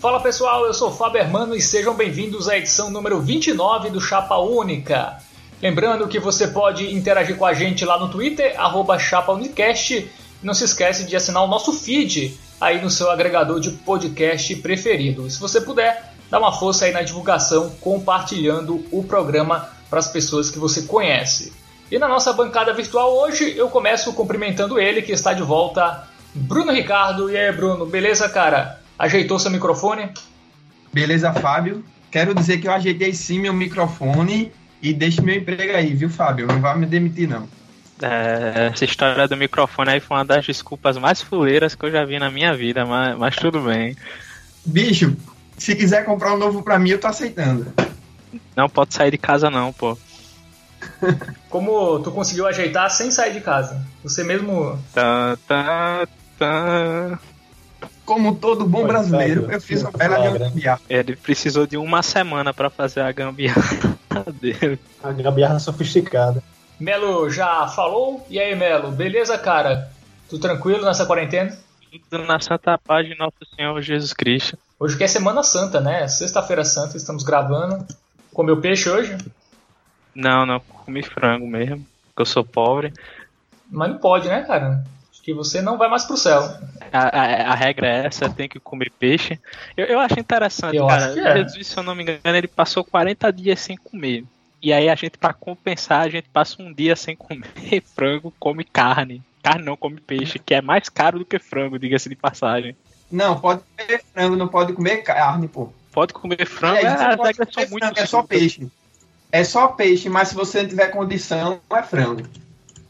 Fala pessoal, eu sou Fábio Hermano e sejam bem-vindos à edição número 29 do Chapa Única. Lembrando que você pode interagir com a gente lá no Twitter, ChapaUnicast, não se esquece de assinar o nosso feed aí no seu agregador de podcast preferido. E se você puder, dá uma força aí na divulgação, compartilhando o programa para as pessoas que você conhece. E na nossa bancada virtual hoje eu começo cumprimentando ele, que está de volta, Bruno Ricardo. E aí, Bruno, beleza, cara? Ajeitou seu microfone? Beleza, Fábio. Quero dizer que eu ajeitei sim meu microfone e deixe meu emprego aí, viu, Fábio? Não vai me demitir, não. É, essa história do microfone aí foi uma das desculpas mais fuleiras que eu já vi na minha vida, mas, mas tudo bem. Bicho, se quiser comprar um novo pra mim, eu tô aceitando. Não pode sair de casa não, pô. Como tu conseguiu ajeitar sem sair de casa? Você mesmo. Tá, tá, tá. Como todo bom brasileiro, eu fiz uma bela gambiarra. Ele precisou de uma semana para fazer a gambiarra dele. A gambiarra sofisticada. Melo já falou? E aí, Melo, beleza, cara? Tudo tranquilo nessa quarentena? Tudo na santa paz de nosso Senhor Jesus Cristo. Hoje que é Semana Santa, né? Sexta-feira Santa, estamos gravando. Comeu peixe hoje? Não, não, comi frango mesmo, porque eu sou pobre. Mas não pode, né, cara? Que você não vai mais pro céu. A, a, a regra é essa, tem que comer peixe. Eu, eu acho interessante, Eu cara. acho que é. Jesus, se eu não me engano, ele passou 40 dias sem comer. E aí a gente, pra compensar, a gente passa um dia sem comer frango, come carne. Carne não, come peixe, que é mais caro do que frango, diga-se de passagem. Não, pode comer frango, não pode comer carne, pô. Pode comer frango, É, é, comer são muito frango, é só peixe. É só peixe, mas se você não tiver condição, não é frango.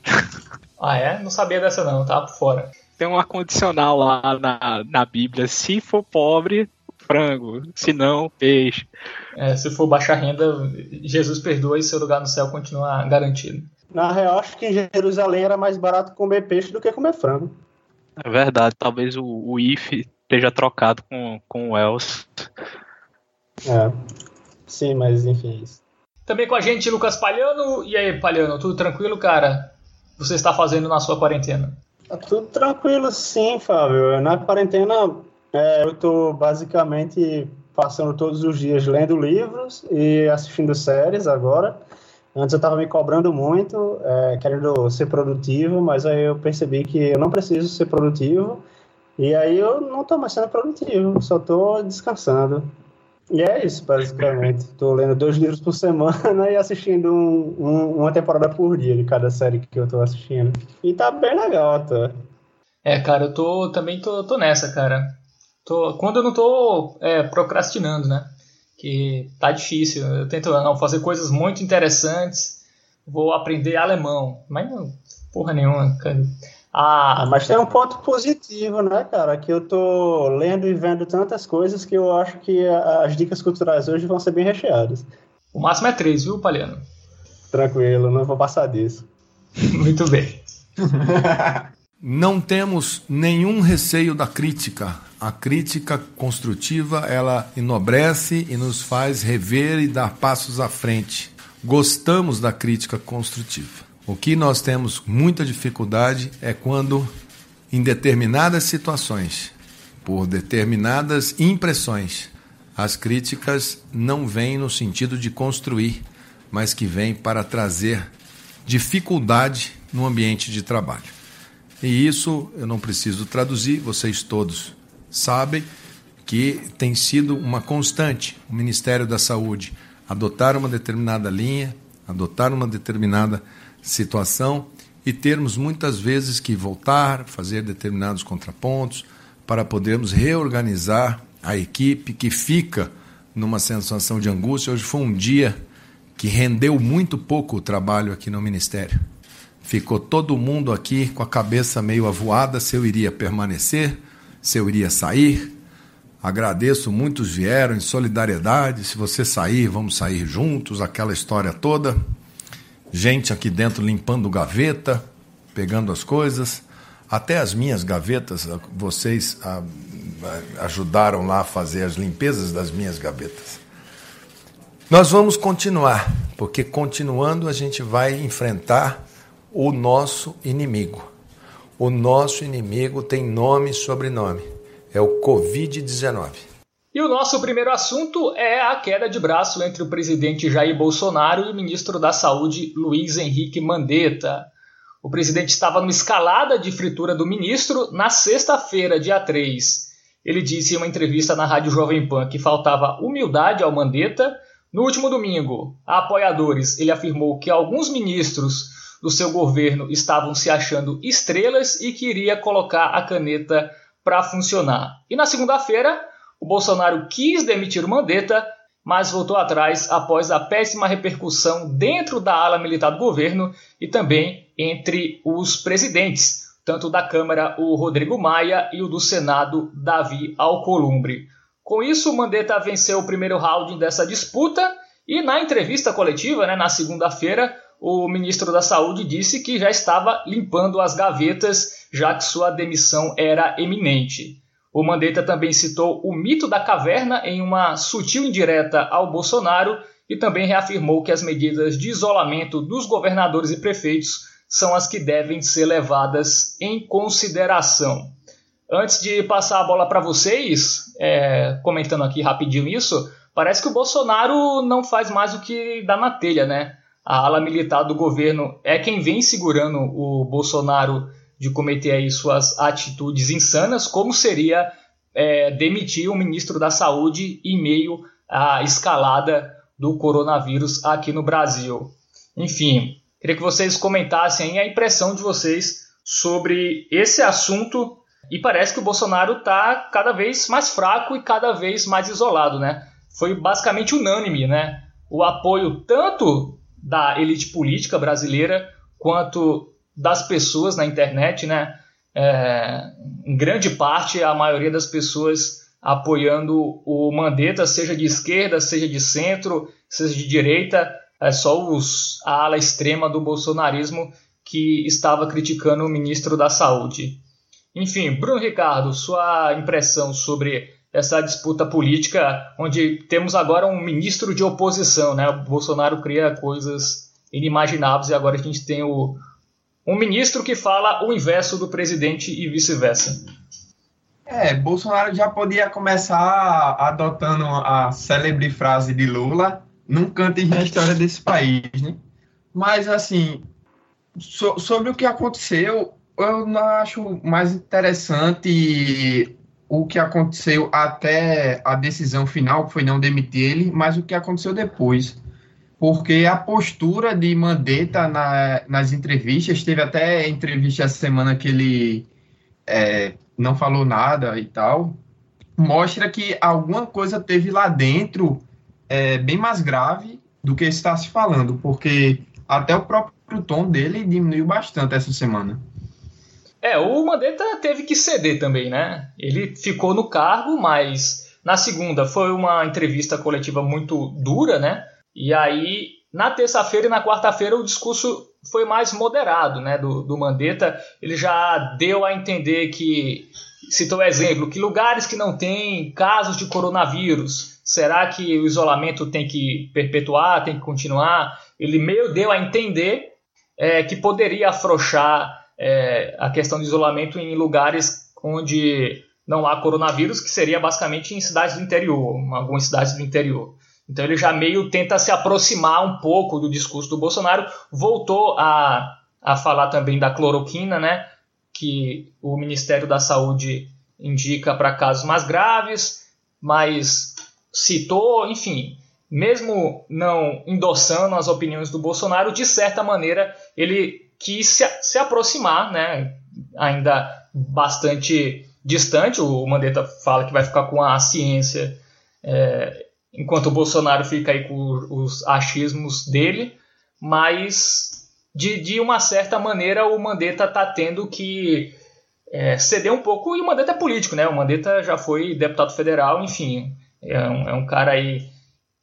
Ah, é? Não sabia dessa não, tava por fora. Tem uma condicional lá na, na Bíblia. Se for pobre, frango. Se não, peixe. É, se for baixa renda, Jesus perdoa e seu lugar no céu continua garantido. Na real, acho que em Jerusalém era mais barato comer peixe do que comer frango. É verdade, talvez o, o if esteja trocado com, com o else. É. Sim, mas enfim, é isso. Também com a gente, Lucas Palhano. E aí, Palhano, tudo tranquilo, cara? Você está fazendo na sua quarentena? Tá tudo tranquilo, sim, Fábio. Na quarentena, é, eu tô basicamente passando todos os dias lendo livros e assistindo séries agora. Antes eu estava me cobrando muito, é, querendo ser produtivo, mas aí eu percebi que eu não preciso ser produtivo. E aí eu não estou mais sendo produtivo, só estou descansando. E é isso, basicamente. Estou lendo dois livros por semana e assistindo um- um- uma temporada por dia de cada série que eu estou assistindo. E tá bem legal até. É, cara, eu tô também tô, tô nessa, cara. Tô, quando eu não tô é, procrastinando, né? Que tá difícil. Eu tento não, fazer coisas muito interessantes. Vou aprender alemão. Mas não, porra nenhuma, cara. Ah, Ah, mas tem um ponto positivo, né, cara? Que eu tô lendo e vendo tantas coisas que eu acho que as dicas culturais hoje vão ser bem recheadas. o máximo é três, viu, Palhano? Tranquilo, não vou passar disso. Muito bem. Não temos nenhum receio da crítica. A crítica construtiva, ela enobrece e nos faz rever e dar passos à frente. Gostamos da crítica construtiva. O que nós temos muita dificuldade é quando, em determinadas situações, por determinadas impressões, as críticas não vêm no sentido de construir, mas que vêm para trazer dificuldade no ambiente de trabalho. E isso eu não preciso traduzir, vocês todos sabem que tem sido uma constante o Ministério da Saúde adotar uma determinada linha, adotar uma determinada situação e termos muitas vezes que voltar, fazer determinados contrapontos para podermos reorganizar a equipe que fica numa sensação de angústia. Hoje foi um dia que rendeu muito pouco o trabalho aqui no Ministério. Ficou todo mundo aqui com a cabeça meio avoada se eu iria permanecer, se eu iria sair. Agradeço, muitos vieram em solidariedade. Se você sair, vamos sair juntos, aquela história toda. Gente aqui dentro limpando gaveta, pegando as coisas. Até as minhas gavetas, vocês ah, ajudaram lá a fazer as limpezas das minhas gavetas. Nós vamos continuar, porque continuando a gente vai enfrentar o nosso inimigo. O nosso inimigo tem nome e sobrenome. É o Covid-19. E o nosso primeiro assunto é a queda de braço entre o presidente Jair Bolsonaro e o ministro da Saúde Luiz Henrique Mandetta. O presidente estava numa escalada de fritura do ministro na sexta-feira, dia 3. Ele disse em uma entrevista na Rádio Jovem Pan que faltava humildade ao Mandetta. No último domingo, a apoiadores, ele afirmou que alguns ministros do seu governo estavam se achando estrelas e que iria colocar a caneta para funcionar. E na segunda-feira, o Bolsonaro quis demitir o Mandetta, mas voltou atrás após a péssima repercussão dentro da ala militar do governo e também entre os presidentes, tanto da Câmara, o Rodrigo Maia, e o do Senado, Davi Alcolumbre. Com isso, o Mandetta venceu o primeiro round dessa disputa e na entrevista coletiva, né, na segunda-feira, o ministro da Saúde disse que já estava limpando as gavetas, já que sua demissão era eminente. O Mandetta também citou o mito da caverna em uma sutil indireta ao Bolsonaro e também reafirmou que as medidas de isolamento dos governadores e prefeitos são as que devem ser levadas em consideração. Antes de passar a bola para vocês, é, comentando aqui rapidinho isso, parece que o Bolsonaro não faz mais o que dá na telha, né? A ala militar do governo é quem vem segurando o Bolsonaro de cometer aí suas atitudes insanas, como seria é, demitir o ministro da Saúde em meio à escalada do coronavírus aqui no Brasil. Enfim, queria que vocês comentassem a impressão de vocês sobre esse assunto e parece que o Bolsonaro está cada vez mais fraco e cada vez mais isolado, né? Foi basicamente unânime, né? O apoio tanto da elite política brasileira quanto das pessoas na internet, né? É, em grande parte, a maioria das pessoas apoiando o Mandetta, seja de esquerda, seja de centro, seja de direita, é só os, a ala extrema do bolsonarismo que estava criticando o ministro da Saúde. Enfim, Bruno Ricardo, sua impressão sobre essa disputa política, onde temos agora um ministro de oposição, né? O Bolsonaro cria coisas inimagináveis e agora a gente tem o, um ministro que fala o inverso do presidente e vice-versa. É, Bolsonaro já podia começar adotando a célebre frase de Lula, num canto na história desse país, né? Mas, assim, so, sobre o que aconteceu, eu não acho mais interessante o que aconteceu até a decisão final, que foi não demitir ele, mas o que aconteceu depois porque a postura de Mandetta na, nas entrevistas, teve até entrevista essa semana que ele é, não falou nada e tal, mostra que alguma coisa teve lá dentro é, bem mais grave do que está se falando, porque até o próprio tom dele diminuiu bastante essa semana. É, o Mandetta teve que ceder também, né? Ele ficou no cargo, mas na segunda foi uma entrevista coletiva muito dura, né? E aí, na terça-feira e na quarta-feira, o discurso foi mais moderado né, do, do Mandetta. Ele já deu a entender que, citou o exemplo, que lugares que não têm casos de coronavírus, será que o isolamento tem que perpetuar, tem que continuar? Ele meio deu a entender é, que poderia afrouxar é, a questão do isolamento em lugares onde não há coronavírus, que seria basicamente em cidades do interior, algumas cidades do interior. Então ele já meio tenta se aproximar um pouco do discurso do Bolsonaro, voltou a, a falar também da cloroquina, né, que o Ministério da Saúde indica para casos mais graves, mas citou, enfim, mesmo não endossando as opiniões do Bolsonaro, de certa maneira ele quis se, se aproximar, né, ainda bastante distante. O Mandetta fala que vai ficar com a ciência é, enquanto o Bolsonaro fica aí com os achismos dele, mas de, de uma certa maneira o Mandetta está tendo que é, ceder um pouco, e o Mandetta é político, né? O Mandetta já foi deputado federal, enfim, é um, é um cara aí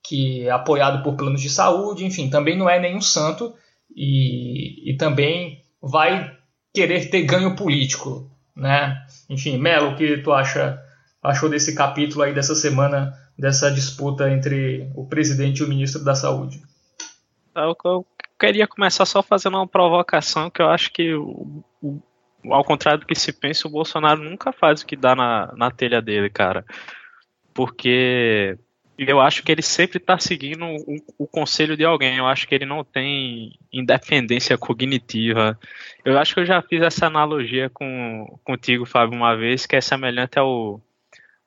que é apoiado por planos de saúde, enfim, também não é nenhum santo e, e também vai querer ter ganho político, né? Enfim, Melo, o que tu acha achou desse capítulo aí dessa semana dessa disputa entre o presidente e o ministro da Saúde? Eu, eu queria começar só fazendo uma provocação que eu acho que, o, o, ao contrário do que se pensa, o Bolsonaro nunca faz o que dá na, na telha dele, cara. porque eu acho que ele sempre está seguindo o, o, conselho de alguém. Eu acho que ele não tem independência cognitiva. Eu acho que eu já fiz essa analogia com, contigo, Fábio, uma vez, que é semelhante ao,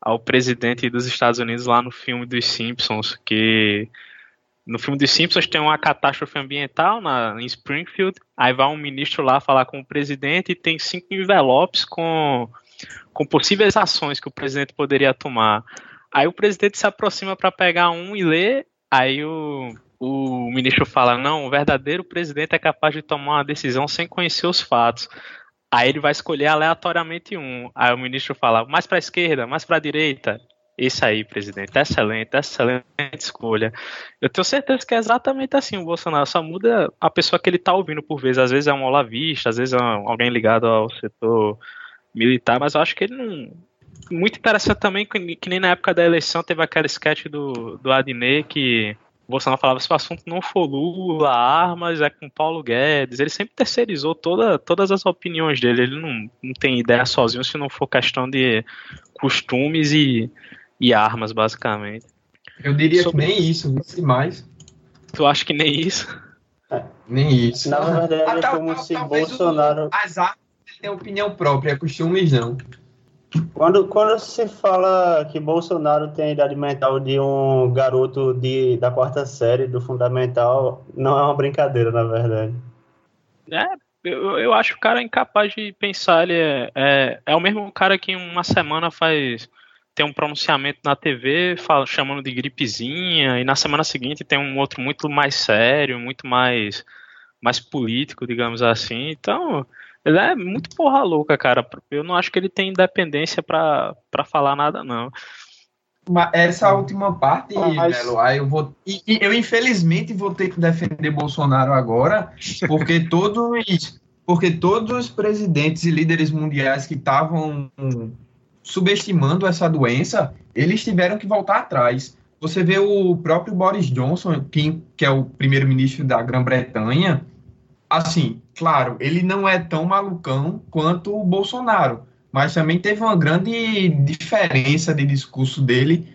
ao presidente dos Estados Unidos lá no filme dos Simpsons, que no filme dos Simpsons tem uma catástrofe ambiental na, em Springfield, aí vai um ministro lá falar com o presidente e tem cinco envelopes com, com possíveis ações que o presidente poderia tomar. Aí o presidente se aproxima para pegar um e ler, aí o, o ministro fala: Não, o verdadeiro presidente é capaz de tomar uma decisão sem conhecer os fatos. Aí ele vai escolher aleatoriamente um. Aí o ministro fala: mais para a esquerda, mais para a direita. Isso aí, presidente, excelente, excelente escolha. Eu tenho certeza que é exatamente assim o Bolsonaro, só muda a pessoa que ele está ouvindo por vezes. Às vezes é um olavista, às vezes é alguém ligado ao setor militar, mas eu acho que ele não, muito interessante também que, nem na época da eleição teve aquele sketch do, do Adnet que o Bolsonaro falava se o assunto não for Lula, armas, é com Paulo Guedes. Ele sempre terceirizou toda, todas as opiniões dele. Ele não, não tem ideia sozinho se não for questão de costumes e, e armas, basicamente. Eu diria Sobre... que nem isso, mais. Tu acha que nem isso? É, nem isso. Na verdade, ah, é como se Bolsonaro. O, as armas têm opinião própria, costumes não. Quando, quando se fala que Bolsonaro tem a idade mental de um garoto de, da quarta série do fundamental, não é uma brincadeira, na verdade. É, eu, eu acho o cara incapaz de pensar. Ele é, é, é o mesmo cara que uma semana faz tem um pronunciamento na TV fala, chamando de gripezinha, e na semana seguinte tem um outro muito mais sério, muito mais, mais político, digamos assim. Então, ele é muito porra louca, cara. Eu não acho que ele tem independência para falar nada, não. Mas essa última parte, Mas... Melo, aí eu vou. E, e, eu, infelizmente, vou ter que defender Bolsonaro agora, porque todos. Porque todos os presidentes e líderes mundiais que estavam subestimando essa doença, eles tiveram que voltar atrás. Você vê o próprio Boris Johnson, que, que é o primeiro-ministro da Grã-Bretanha, assim, claro, ele não é tão malucão quanto o Bolsonaro, mas também teve uma grande diferença de discurso dele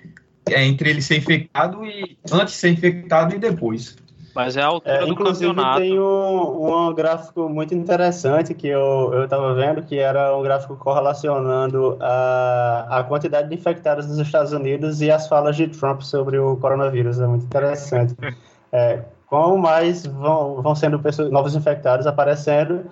é, entre ele ser infectado e antes de ser infectado e depois. Mas é a altura é, do inclusive campeonato. tem um, um gráfico muito interessante que eu estava vendo, que era um gráfico correlacionando a, a quantidade de infectados nos Estados Unidos e as falas de Trump sobre o coronavírus. É muito interessante. É, quanto mais vão, vão sendo pessoas, novos infectados aparecendo,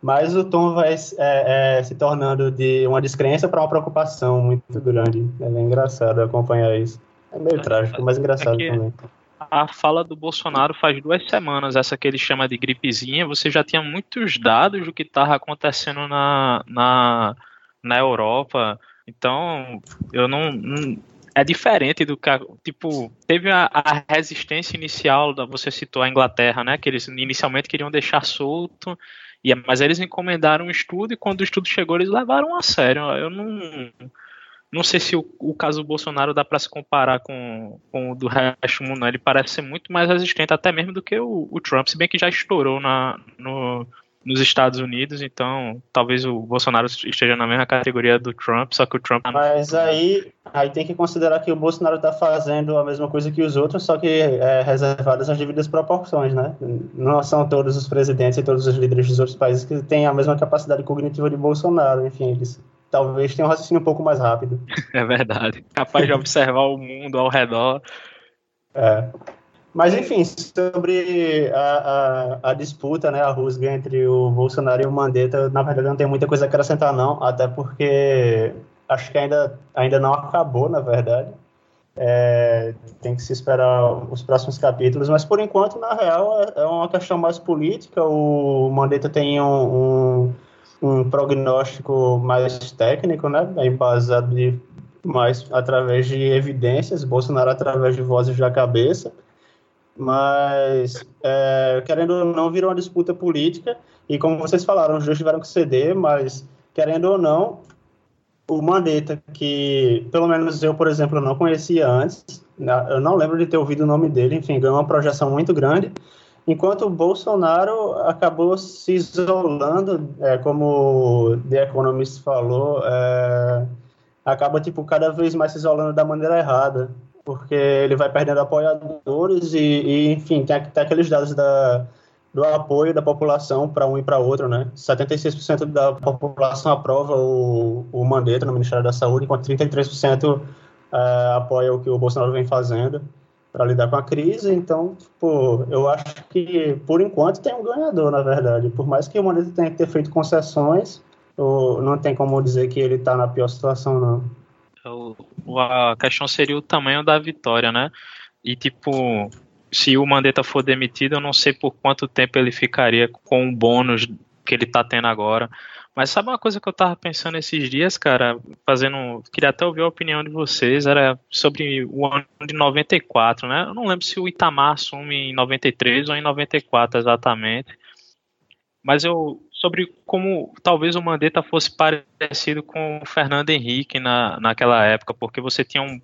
mais o tom vai é, é, se tornando de uma descrença para uma preocupação muito grande. É engraçado acompanhar isso. É meio trágico, mas engraçado também. A fala do Bolsonaro faz duas semanas, essa que ele chama de gripezinha, você já tinha muitos dados do que estava acontecendo na, na, na Europa. Então, eu não, não é diferente do que. Tipo, teve a, a, resistência inicial, você citou a Inglaterra, né? Que eles inicialmente queriam deixar solto, e, mas eles encomendaram um estudo e quando o estudo chegou, eles levaram a sério. Eu não. Não sei se o, o caso do Bolsonaro dá para se comparar com, com o do resto do mundo. Ele parece ser muito mais resistente, até mesmo do que o, o Trump, se bem que já estourou na, no, nos Estados Unidos, então talvez o Bolsonaro esteja na mesma categoria do Trump, só que o Trump. Mas aí, aí tem que considerar que o Bolsonaro está fazendo a mesma coisa que os outros, só que é, reservadas as devidas proporções, né? Não são todos os presidentes e todos os líderes dos outros países que têm a mesma capacidade cognitiva de Bolsonaro, enfim, eles talvez tenham um raciocínio um pouco mais rápido. É verdade. Capaz de observar o mundo ao redor. É. Mas, enfim, sobre a, a, a, disputa, né, a rusga entre o Bolsonaro e o Mandetta, na verdade não tem muita coisa a acrescentar, não, até porque acho que ainda, ainda não acabou, na verdade. É, tem que se esperar os próximos capítulos, mas por enquanto, na real, é, é uma questão mais política. O Mandetta tem um, um, um prognóstico mais técnico, né, embasado de, mais através de evidências, Bolsonaro através de vozes da cabeça. Mas, é, querendo ou não, virou uma disputa política. E como vocês falaram, os dois tiveram que ceder, mas, querendo ou não, o Mandetta, que pelo menos eu, por exemplo, não conhecia antes, né, eu não lembro de ter ouvido o nome dele, enfim, ganhou uma projeção muito grande, enquanto o Bolsonaro acabou se isolando, é, como The Economist falou, é, acaba, tipo, cada vez mais se isolando da maneira errada, porque ele vai perdendo apoiadores e, e enfim, tem, tem aqueles dados da, do apoio da população para um e para outro, né? 76% da população aprova o, o Mandetta no Ministério da Saúde, enquanto 33% é, apoia o que o Bolsonaro vem fazendo para lidar com a crise. Então, tipo, eu acho que, por enquanto, tem um ganhador, na verdade. Por mais que o Mandetta tenha que ter feito concessões, não tem como dizer que ele está na pior situação, não. O, a questão seria o tamanho da vitória, né? E, tipo, se o Mandetta for demitido, eu não sei por quanto tempo ele ficaria com o bônus que ele tá tendo agora. Mas sabe uma coisa que eu tava pensando esses dias, cara, fazendo, queria até ouvir a opinião de vocês, era sobre o ano de 94, né? Eu não lembro se o Itamar assume em 93 ou em 94 exatamente. Mas eu sobre como talvez o Mandetta fosse parecido com o Fernando Henrique na, naquela época, porque você tinha um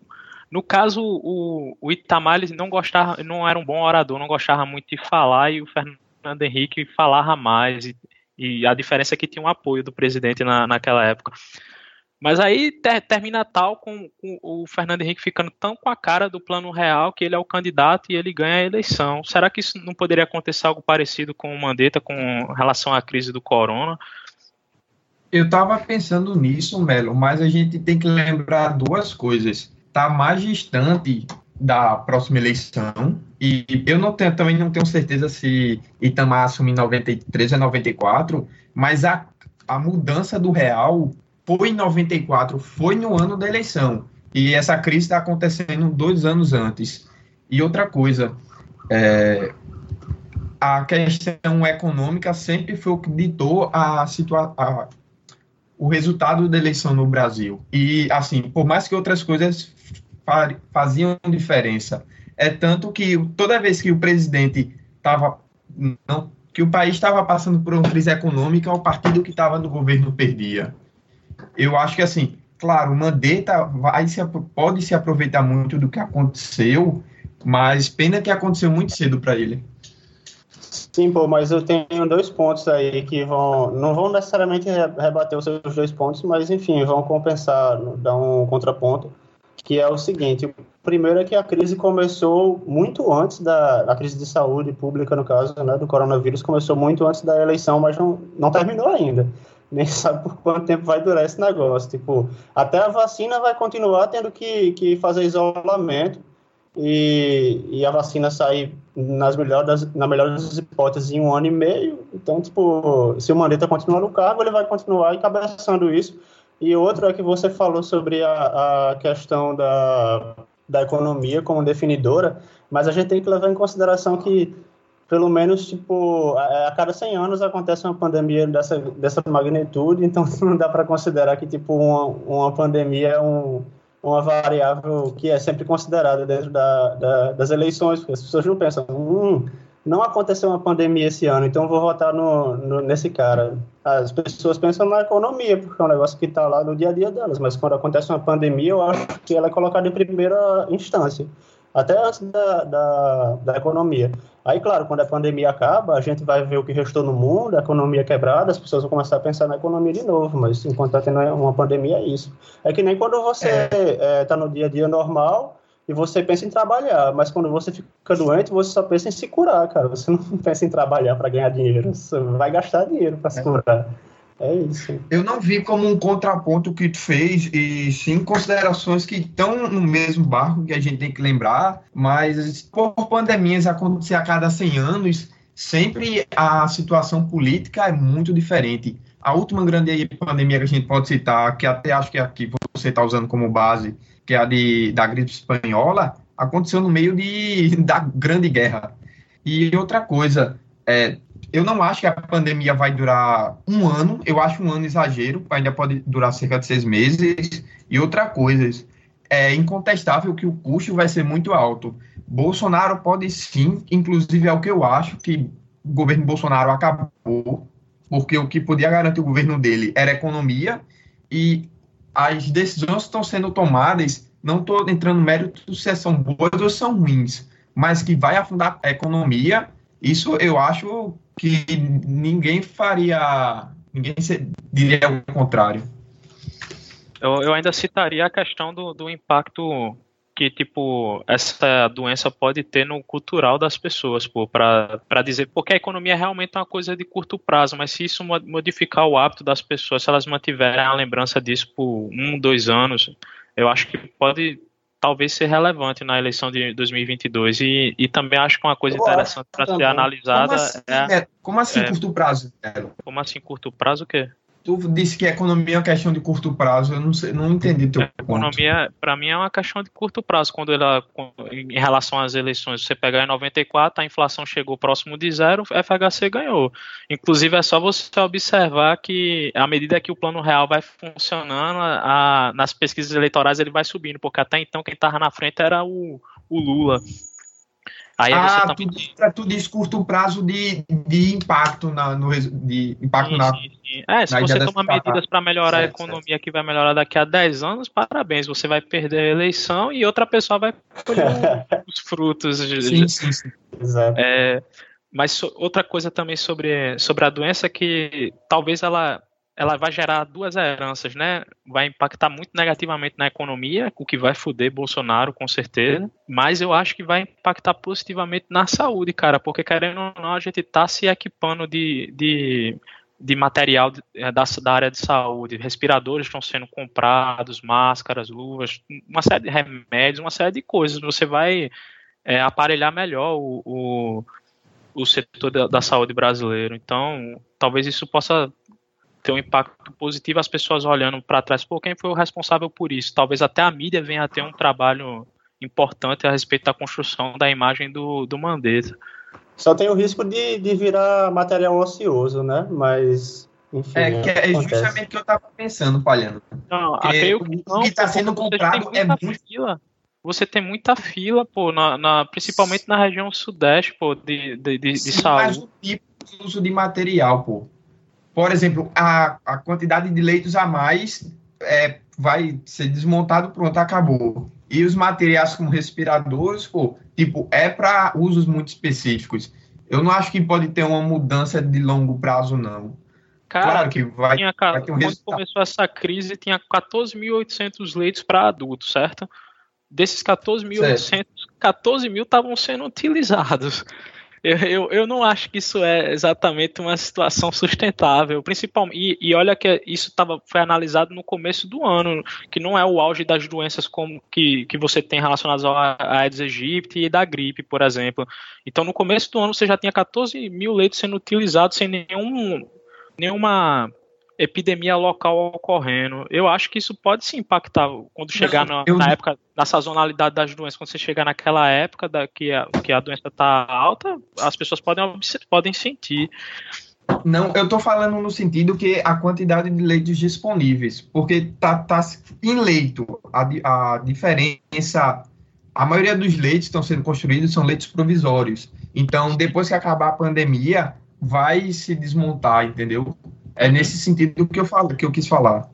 no caso, o, o Itamar não gostava, não era um bom orador, não gostava muito de falar e o Fernando Henrique falava mais. E, e a diferença é que tinha um apoio do presidente na, naquela época. Mas aí ter, termina tal com, com, o Fernando Henrique ficando tão com a cara do plano real que ele é o candidato e ele ganha a eleição. Será que isso não poderia acontecer algo parecido com o Mandetta com relação à crise do corona? Eu estava pensando nisso, Melo, mas a gente tem que lembrar duas coisas está mais distante da próxima eleição. E eu não tenho, também não tenho certeza se Itamar assume em 93 ou 94, mas a, a mudança do real foi em 94, foi no ano da eleição. E essa crise está acontecendo dois anos antes. E outra coisa, é, a questão econômica sempre foi o que ditou a, situa o resultado da eleição no Brasil. E, assim, por mais que outras coisas faziam diferença. É tanto que toda vez que o presidente estava. que o país estava passando por uma crise econômica, o partido que estava no governo perdia. Eu acho que, assim, claro, o Mandetta vai se, pode se aproveitar muito do que aconteceu, mas pena que aconteceu muito cedo para ele. Sim, pô, mas eu tenho dois pontos aí que vão, não vão necessariamente rebater os seus dois pontos, mas enfim, vão compensar, dar um contraponto que é o seguinte: o primeiro é que a crise começou muito antes da a crise de saúde pública, no caso, né, do coronavírus, começou muito antes da eleição, mas não, não terminou ainda. Nem sabe por quanto tempo vai durar esse negócio. Tipo, até a vacina vai continuar tendo que, que fazer isolamento e, e a vacina sair nas melhores, na melhor das hipóteses em um ano e meio. Então, tipo, se o Mandetta continuar no cargo, ele vai continuar encabeçando isso e outro é que você falou sobre a, a questão da, da economia como definidora, mas a gente tem que levar em consideração que, pelo menos, tipo, a, cada 100 anos acontece uma pandemia dessa, dessa magnitude, então não dá para considerar que, tipo, uma, uma pandemia é um, uma variável que é sempre considerada dentro da, da, das eleições, porque as pessoas não pensam, hum, não aconteceu uma pandemia esse ano, então vou votar no, no, nesse cara. As pessoas pensam na economia, porque é um negócio que está lá no dia a dia delas, mas quando acontece uma pandemia, eu acho que ela é colocada em primeira instância, até antes da, da, da economia. Aí, claro, quando a pandemia acaba, a gente vai ver o que restou no mundo, a economia quebrada, as pessoas vão começar a pensar na economia de novo, mas enquanto está tendo uma pandemia, é isso. É que nem quando você está é. é, tá no dia a dia normal e você pensa em trabalhar, mas quando você fica doente, você só pensa em se curar, cara. Você não pensa em trabalhar para ganhar dinheiro, você vai gastar dinheiro para se é. curar. É isso. Eu não vi como um contraponto que tu fez, e sim considerações que estão no mesmo barco que a gente tem que lembrar, mas por pandemias acontecer a cada 100 anos, sempre a situação política é muito diferente. A última grande pandemia que a gente pode citar, que até acho que aqui você está usando como base, que é a de, da gripe espanhola, aconteceu no meio de, da Grande Guerra. E outra coisa, é, eu não acho que a pandemia vai durar um ano, eu acho um ano exagero, ainda pode durar cerca de seis meses. E outra coisa, é incontestável que o custo vai ser muito alto. Bolsonaro pode sim, inclusive é o que eu acho que o governo Bolsonaro acabou, porque o que podia garantir o governo dele era economia e as decisões que estão sendo tomadas, não estou entrando no mérito se são boas ou são ruins, mas que vai afundar a economia, isso eu acho que ninguém faria, ninguém diria o contrário. Eu, eu ainda citaria a questão do, do impacto que, tipo, essa doença pode ter no cultural das pessoas, pra dizer, porque a economia é realmente uma coisa de curto prazo, mas se isso modificar o hábito das pessoas, se elas mantiverem a lembrança disso por um, dois anos, eu acho que pode talvez ser relevante na eleição de 2022 e, e também acho que uma coisa interessante para ser analisada como assim, é, como assim é, curto prazo? Como assim curto prazo o quê? Tu disse que a economia é uma questão de curto prazo, eu não, sei, não entendi teu a economia, para mim, é uma questão de curto prazo. Quando ela, em relação às eleições, você pegar em 94, a inflação chegou próximo de zero, o FHC ganhou. Inclusive, é só você observar que, à medida que o plano real vai funcionando, a, nas pesquisas eleitorais ele vai subindo, porque até então quem estava na frente era o, o Lula. Aí ah, tá... tu, tu diz curto prazo de, de impacto na, no de impacto sim, na. Sim, sim. É, se você tomar medidas para melhorar certo, a economia certo. que vai melhorar daqui a 10 anos, parabéns, você vai perder a eleição e outra pessoa vai colher os frutos. Sim, sim, sim. Exato. É, mas outra coisa também sobre, sobre a doença é que talvez ela ela vai gerar duas heranças, né? Vai impactar muito negativamente na economia, o que vai foder Bolsonaro, com certeza. Mas eu acho que vai impactar positivamente na saúde, cara, porque querendo ou não, a gente tá se equipando de, de, de material eh, da, da área de saúde. Respiradores estão sendo comprados, máscaras, luvas, uma série de remédios, uma série de coisas. Você vai é, aparelhar melhor o, o, o setor da, da saúde brasileiro. Então, talvez isso possa ter um impacto positivo, as pessoas olhando para trás, pô, quem foi o responsável por isso? Talvez até a mídia venha a ter um trabalho importante a respeito da construção da imagem do, do Mandetta. Só tem o risco de, de virar material ocioso, né? Mas, enfim. É, que é justamente o que eu estava pensando, Palhando. Não, até o que está sendo comprado é muito. Fila. Você tem muita fila, pô, na, na, principalmente na região sudeste, pô, de, de, de, Sim, de saúde. Mas o tipo de uso de material, pô. Por exemplo, a, a quantidade de leitos a mais é, vai ser desmontado, pronto, acabou. E os materiais como respiradores, pô, tipo, é para usos muito específicos. Eu não acho que pode ter uma mudança de longo prazo, não. Cara, claro que vai, tinha, vai ter um quando resultado. começou essa crise, tinha 14.800 leitos para adultos, certo? Desses 14.800, 14 mil estavam sendo utilizados. Eu, eu, eu, não acho que isso é exatamente uma situação sustentável, principalmente. E, e olha que isso tava, foi analisado no começo do ano, que não é o auge das doenças como que, que você tem relacionadas ao Aedes aegypti e da gripe, por exemplo. Então, no começo do ano, você já tinha 14 mil leitos sendo utilizados sem nenhum, nenhuma epidemia local ocorrendo. Eu acho que isso pode se impactar quando chegar na, na, época da sazonalidade das doenças. Quando você chegar naquela época da, que, a, que a doença está alta, as pessoas podem, podem sentir. Não, eu estou falando no sentido que a quantidade de leitos disponíveis, porque tá, tá em leito a, a diferença, a maioria dos leitos estão sendo construídos são leitos provisórios. Então, depois que acabar a pandemia, vai se desmontar, entendeu? É nesse sentido que eu falo, que eu quis falar.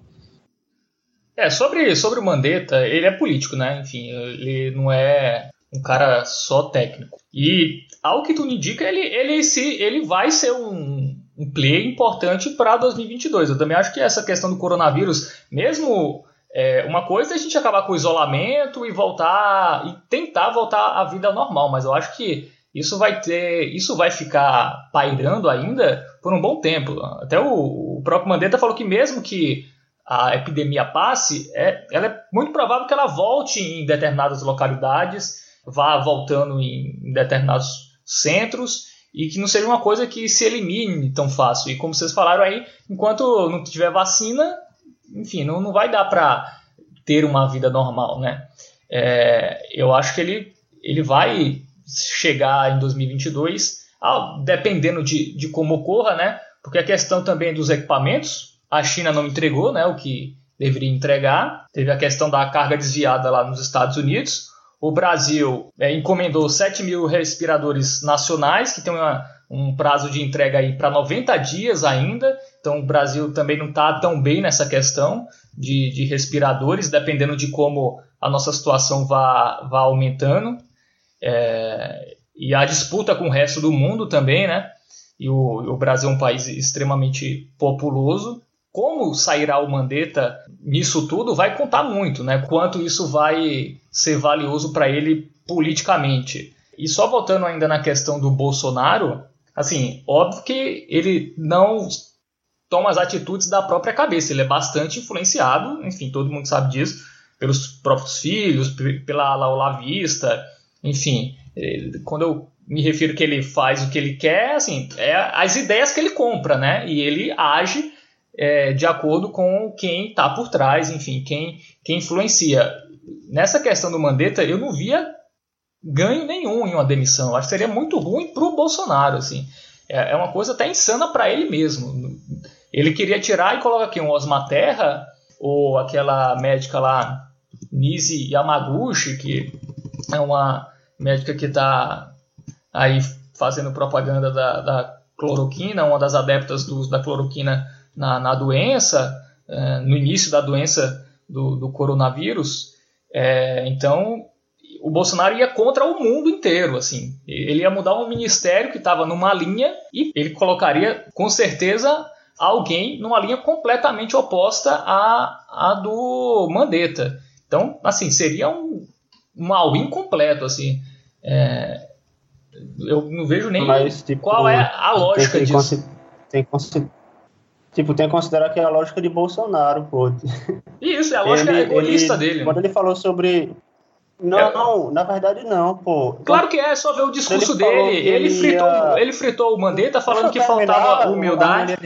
É, sobre, sobre o Mandetta, ele é político, né? Enfim, ele não é um cara só técnico. E ao que tudo indica, ele, ele, se, ele vai ser um, um player importante para 2022. Eu também acho que essa questão do coronavírus, mesmo é, uma coisa é a gente acabar com o isolamento e voltar e tentar voltar à vida normal, mas eu acho que isso vai ter, isso vai ficar pairando ainda por um bom tempo. Até o, o próprio Mandetta falou que mesmo que a epidemia passe, é, ela é muito provável que ela volte em determinadas localidades, vá voltando em determinados centros e que não seja uma coisa que se elimine tão fácil. E como vocês falaram aí, enquanto não tiver vacina, enfim, não, não vai dar para ter uma vida normal, né? É, eu acho que ele, ele vai chegar em 2022, dependendo de, de como ocorra, né? Porque a questão também dos equipamentos, a China não entregou, né? O que deveria entregar. Teve a questão da carga desviada lá nos Estados Unidos. O Brasil é, encomendou 7 mil respiradores nacionais, que tem uma, um prazo de entrega aí para 90 dias ainda. Então o Brasil também não está tão bem nessa questão de, de respiradores, dependendo de como a nossa situação vá, vá aumentando. É, e a disputa com o resto do mundo também, né? E o, o, Brasil é um país extremamente populoso, como sairá o Mandetta nisso tudo vai contar muito, né? Quanto isso vai ser valioso para ele politicamente. E só voltando ainda na questão do Bolsonaro, assim, óbvio que ele não toma as atitudes da própria cabeça, ele é bastante influenciado, enfim, todo mundo sabe disso, pelos próprios filhos, pela ala enfim, quando eu me refiro que ele faz o que ele quer, assim, é as ideias que ele compra, né? E ele age é, de acordo com quem está por trás, enfim, quem, quem influencia. Nessa questão do Mandetta, eu não via ganho nenhum em uma demissão. Eu acho que seria muito ruim para o Bolsonaro, assim. É, é uma coisa até insana para ele mesmo. Ele queria tirar e colocar aqui um Osma Terra ou aquela médica lá, Nise Yamaguchi, que é uma médica que está aí fazendo propaganda da, da, cloroquina, uma das adeptas do, da cloroquina na, na doença, é, no início da doença do, do coronavírus. É, então, o Bolsonaro ia contra o mundo inteiro, assim. Ele ia mudar um ministério que estava numa linha e ele colocaria, com certeza, alguém numa linha completamente oposta à, à do Mandetta. Então, assim, seria um, um all-in completo, assim. É, eu não vejo nem Mas, tipo, qual é a lógica tem disso. Tem Tipo, tem que considerar que é a lógica de Bolsonaro, pô. Isso, é a lógica ele, egoísta ele, dele. Quando ele falou sobre. Não, é. não, na verdade não, pô. Claro que é, só ver o discurso ele dele. Ele, ele, fritou, ia... ele fritou o Mandetta falando que faltava humildade.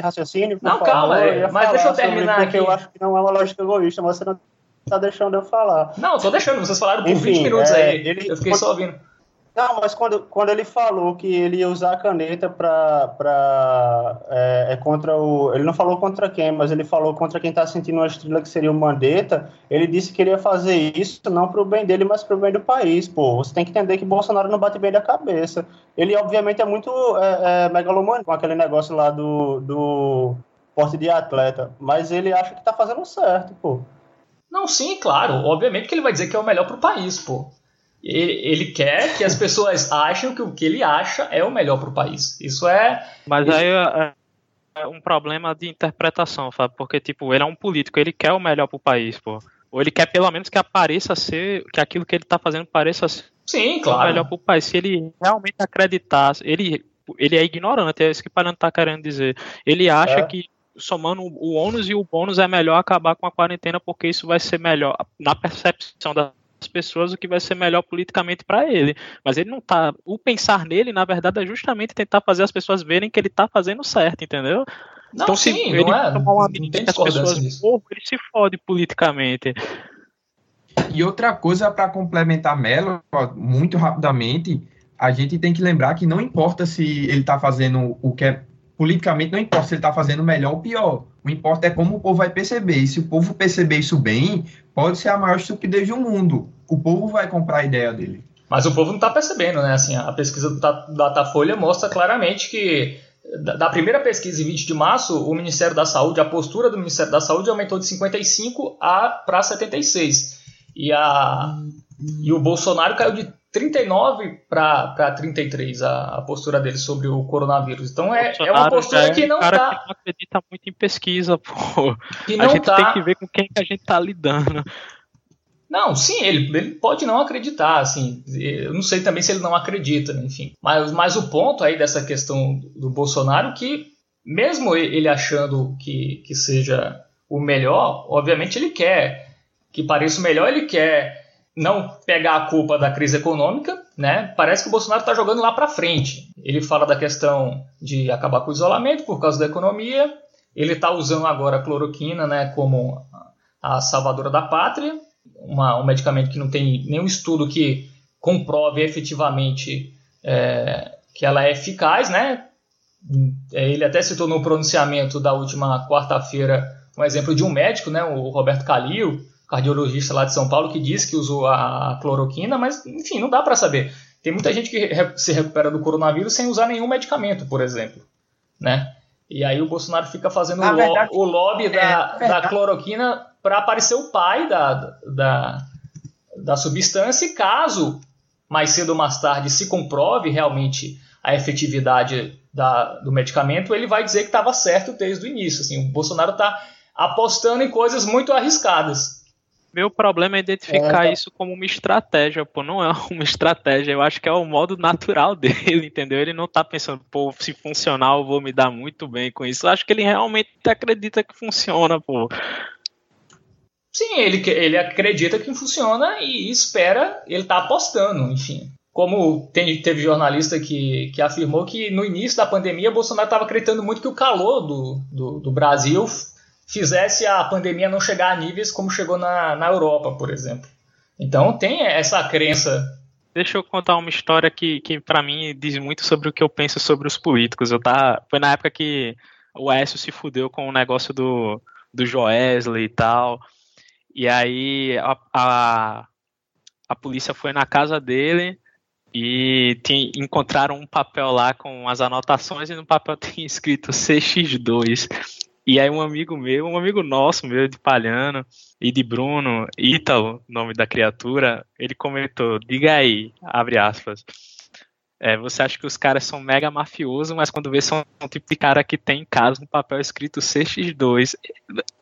Não, calma, é, mas deixa eu terminar aqui. Eu acho que não é uma lógica egoísta, mas você não tá deixando eu falar. Não, tô deixando, vocês falaram por Enfim, 20 minutos é, aí. Ele, eu fiquei só ouvindo. Não, mas quando, quando ele falou que ele ia usar a caneta para. É, é, contra o. Ele não falou contra quem, mas ele falou contra quem está sentindo uma estrela que seria o Mandetta. Ele disse que ele ia fazer isso não para o bem dele, mas para o bem do país. Pô, você tem que entender que Bolsonaro não bate bem da cabeça. Ele, obviamente, é muito é, é, megalomano com aquele negócio lá do, do porte de atleta, mas ele acha que está fazendo certo, pô. Não, sim, claro. Obviamente que ele vai dizer que é o melhor para o país, pô. Ele, ele, quer que as pessoas achem que o que ele acha é o melhor para o país. Isso é. Mas aí é, é um problema de interpretação, Fábio, porque tipo, ele é um político, ele quer o melhor para o país, pô. Ou ele quer pelo menos que apareça ser, que aquilo que ele está fazendo pareça ser Sim, claro. o melhor para o país. Se ele realmente acreditar, ele, ele é ignorante, é isso que o Parano está querendo dizer. Ele acha é. que somando o ônus e o bônus é melhor acabar com a quarentena porque isso vai ser melhor na percepção da pessoas o que vai ser melhor politicamente para ele. Mas ele não tá. O pensar nele, na verdade, é justamente tentar fazer as pessoas verem que ele tá fazendo certo, entendeu? Não, então, sim, se ele é, tomar uma medida que as pessoas ele se fode politicamente. E outra coisa para complementar Melo, muito rapidamente, a gente tem que lembrar que não importa se ele está fazendo o que é politicamente, não importa se ele está fazendo melhor ou pior. O importa é como o povo vai perceber. E se o povo perceber isso bem, pode ser a maior estupidez do mundo. O povo vai comprar a ideia dele. Mas o povo não está percebendo, né? Assim, a pesquisa do Datafolha mostra claramente que da primeira pesquisa em 20 de março, o Ministério da Saúde, a postura do Ministério da Saúde aumentou de 55 para 76. E, a, e o Bolsonaro caiu de 39 para 33 a, a postura dele sobre o coronavírus. Então é, é uma postura é que não cara tá... que não acredita muito em pesquisa, pô. Que a gente tá... tem que ver com quem que a gente tá lidando. Não, sim, ele, ele pode não acreditar, assim. Eu não sei também se ele não acredita, enfim. Mas, mas o ponto aí dessa questão do Bolsonaro que mesmo ele achando que, que seja o melhor, obviamente ele quer que pareça o melhor, ele quer não pegar a culpa da crise econômica, né? Parece que o Bolsonaro está jogando lá para frente. Ele fala da questão de acabar com o isolamento por causa da economia. Ele está usando agora a cloroquina, né, como a salvadora da pátria, uma, um medicamento que não tem nenhum estudo que comprove efetivamente é, que ela é eficaz, né? Ele até citou no pronunciamento da última quarta-feira um exemplo de um médico, né, o Roberto Calil, cardiologista lá de São Paulo que disse que usou a cloroquina, mas enfim, não dá para saber. Tem muita gente que se recupera do coronavírus sem usar nenhum medicamento, por exemplo, né? E aí o Bolsonaro fica fazendo o, verdade, o, lobby da, é da cloroquina para aparecer o pai da, da, da substância e caso mais cedo ou mais tarde se comprove realmente a efetividade da, do medicamento, ele vai dizer que estava certo desde o início. Assim, o Bolsonaro está apostando em coisas muito arriscadas. Meu problema é identificar é. isso como uma estratégia, pô, não é uma estratégia, eu acho que é o modo natural dele, entendeu? Ele não tá pensando, pô, se funcionar eu vou me dar muito bem com isso. Eu acho que ele realmente acredita que funciona, pô. Sim, ele, ele acredita que funciona e espera, ele tá apostando, enfim. Como tem, teve jornalista que, que afirmou que no início da pandemia Bolsonaro estava acreditando muito que o calor do, do, do Brasil fizesse a pandemia não chegar a níveis como chegou na, na Europa, por exemplo. Então tem essa crença. Deixa eu contar uma história que, que para mim diz muito sobre o que eu penso sobre os políticos. Eu tá, foi na época que o Aécio se fudeu com o negócio do, do Joesley e tal. E aí a, a, a polícia foi na casa dele e tem, encontraram um papel lá com as anotações e no papel tem escrito CX2. E aí um amigo meu, um amigo nosso meu de Palhano e de Bruno, Ítalo, nome da criatura, ele comentou, diga aí, abre aspas, é, você acha que os caras são mega mafiosos, mas quando vê são um tipo de cara que tem em casa um papel escrito CX2.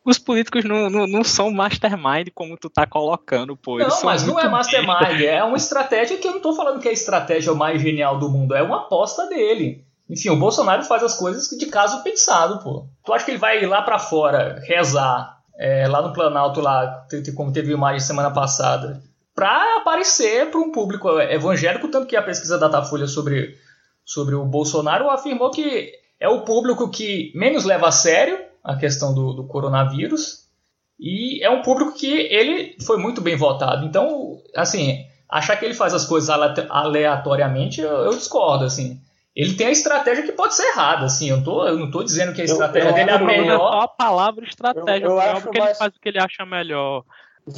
Os políticos não, não, não são mastermind como tu tá colocando, pô. Não, mas não é mastermind, é uma estratégia que eu não tô falando que é a estratégia mais genial do mundo, é uma aposta dele. Enfim, o Bolsonaro faz as coisas de caso pensado, pô. Tu acha que ele vai lá para fora rezar, é, lá no Planalto, lá, como teve imagem semana passada, para aparecer para um público evangélico, tanto que a pesquisa da Datafolha sobre, sobre o Bolsonaro afirmou que é o público que menos leva a sério a questão do, do coronavírus e é um público que ele foi muito bem votado. Então, assim, achar que ele faz as coisas aleatoriamente, eu, eu discordo, assim ele tem a estratégia que pode ser errada, assim, eu, tô, eu não estou dizendo que a estratégia eu, eu dele é a melhor. Só a palavra estratégia, eu, eu porque mais... ele faz o que ele acha melhor.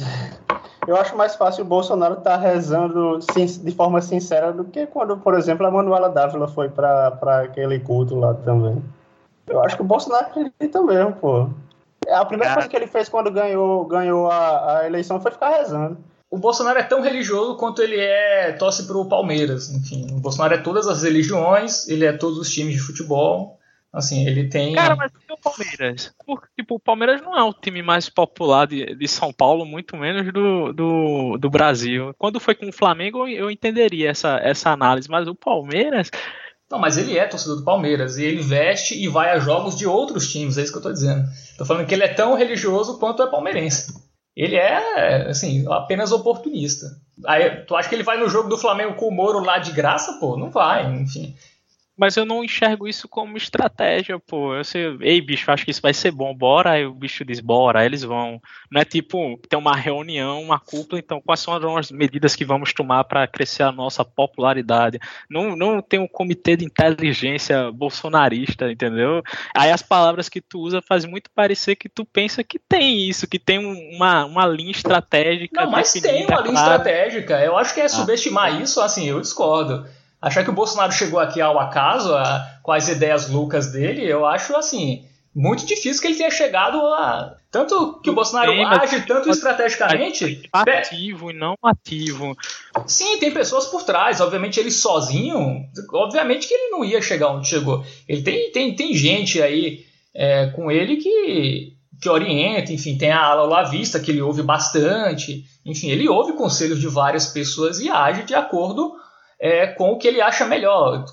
Eu acho mais fácil o Bolsonaro estar tá rezando de forma sincera do que quando, por exemplo, a Manuela Dávila foi para aquele culto lá também. Eu acho que o Bolsonaro acredita mesmo, pô. A primeira Cara... coisa que ele fez quando ganhou, ganhou a, a eleição foi ficar rezando o Bolsonaro é tão religioso quanto ele é torce pro Palmeiras. Enfim, o Bolsonaro é todas as religiões, ele é todos os times de futebol. Assim, ele tem. Cara, mas e o Palmeiras? Porque, tipo, o Palmeiras não é o time mais popular de, de São Paulo, muito menos do, do, do Brasil. Quando foi com o Flamengo, eu entenderia essa, essa análise, mas o Palmeiras. Não, mas ele é torcedor do Palmeiras e ele veste e vai a jogos de outros times, é isso que eu tô dizendo. Tô falando que ele é tão religioso quanto é palmeirense ele é, assim, apenas oportunista. Aí, tu acha que ele vai no jogo do Flamengo com o Moro lá de graça? Pô, não vai, enfim. Mas eu não enxergo isso como estratégia, pô. Eu sei, ei, bicho, acho que isso vai ser bom, bora. Aí o bicho diz, bora, aí eles vão. Não é tipo, tem uma reunião, uma cúpula, então quais são as medidas que vamos tomar para crescer a nossa popularidade? Não, não tem um comitê de inteligência bolsonarista, entendeu? Aí as palavras que tu usa fazem muito parecer que tu pensa que tem isso, que tem uma, uma linha estratégica. Não, mas tem uma linha estratégica. Eu acho que é ah. subestimar ah. isso, assim, eu discordo. Achar que o Bolsonaro chegou aqui ao acaso, a, com as ideias loucas dele, eu acho assim. Muito difícil que ele tenha chegado a. Tanto que o Bolsonaro tem, age tanto estrategicamente. Ativo e não ativo. Sim, tem pessoas por trás. Obviamente, ele sozinho. Obviamente que ele não ia chegar onde chegou. Ele tem, tem, tem gente aí é, com ele que, que orienta, enfim, tem a ala lavista que ele ouve bastante. Enfim, ele ouve conselhos de várias pessoas e age de acordo é, com o que ele acha melhor.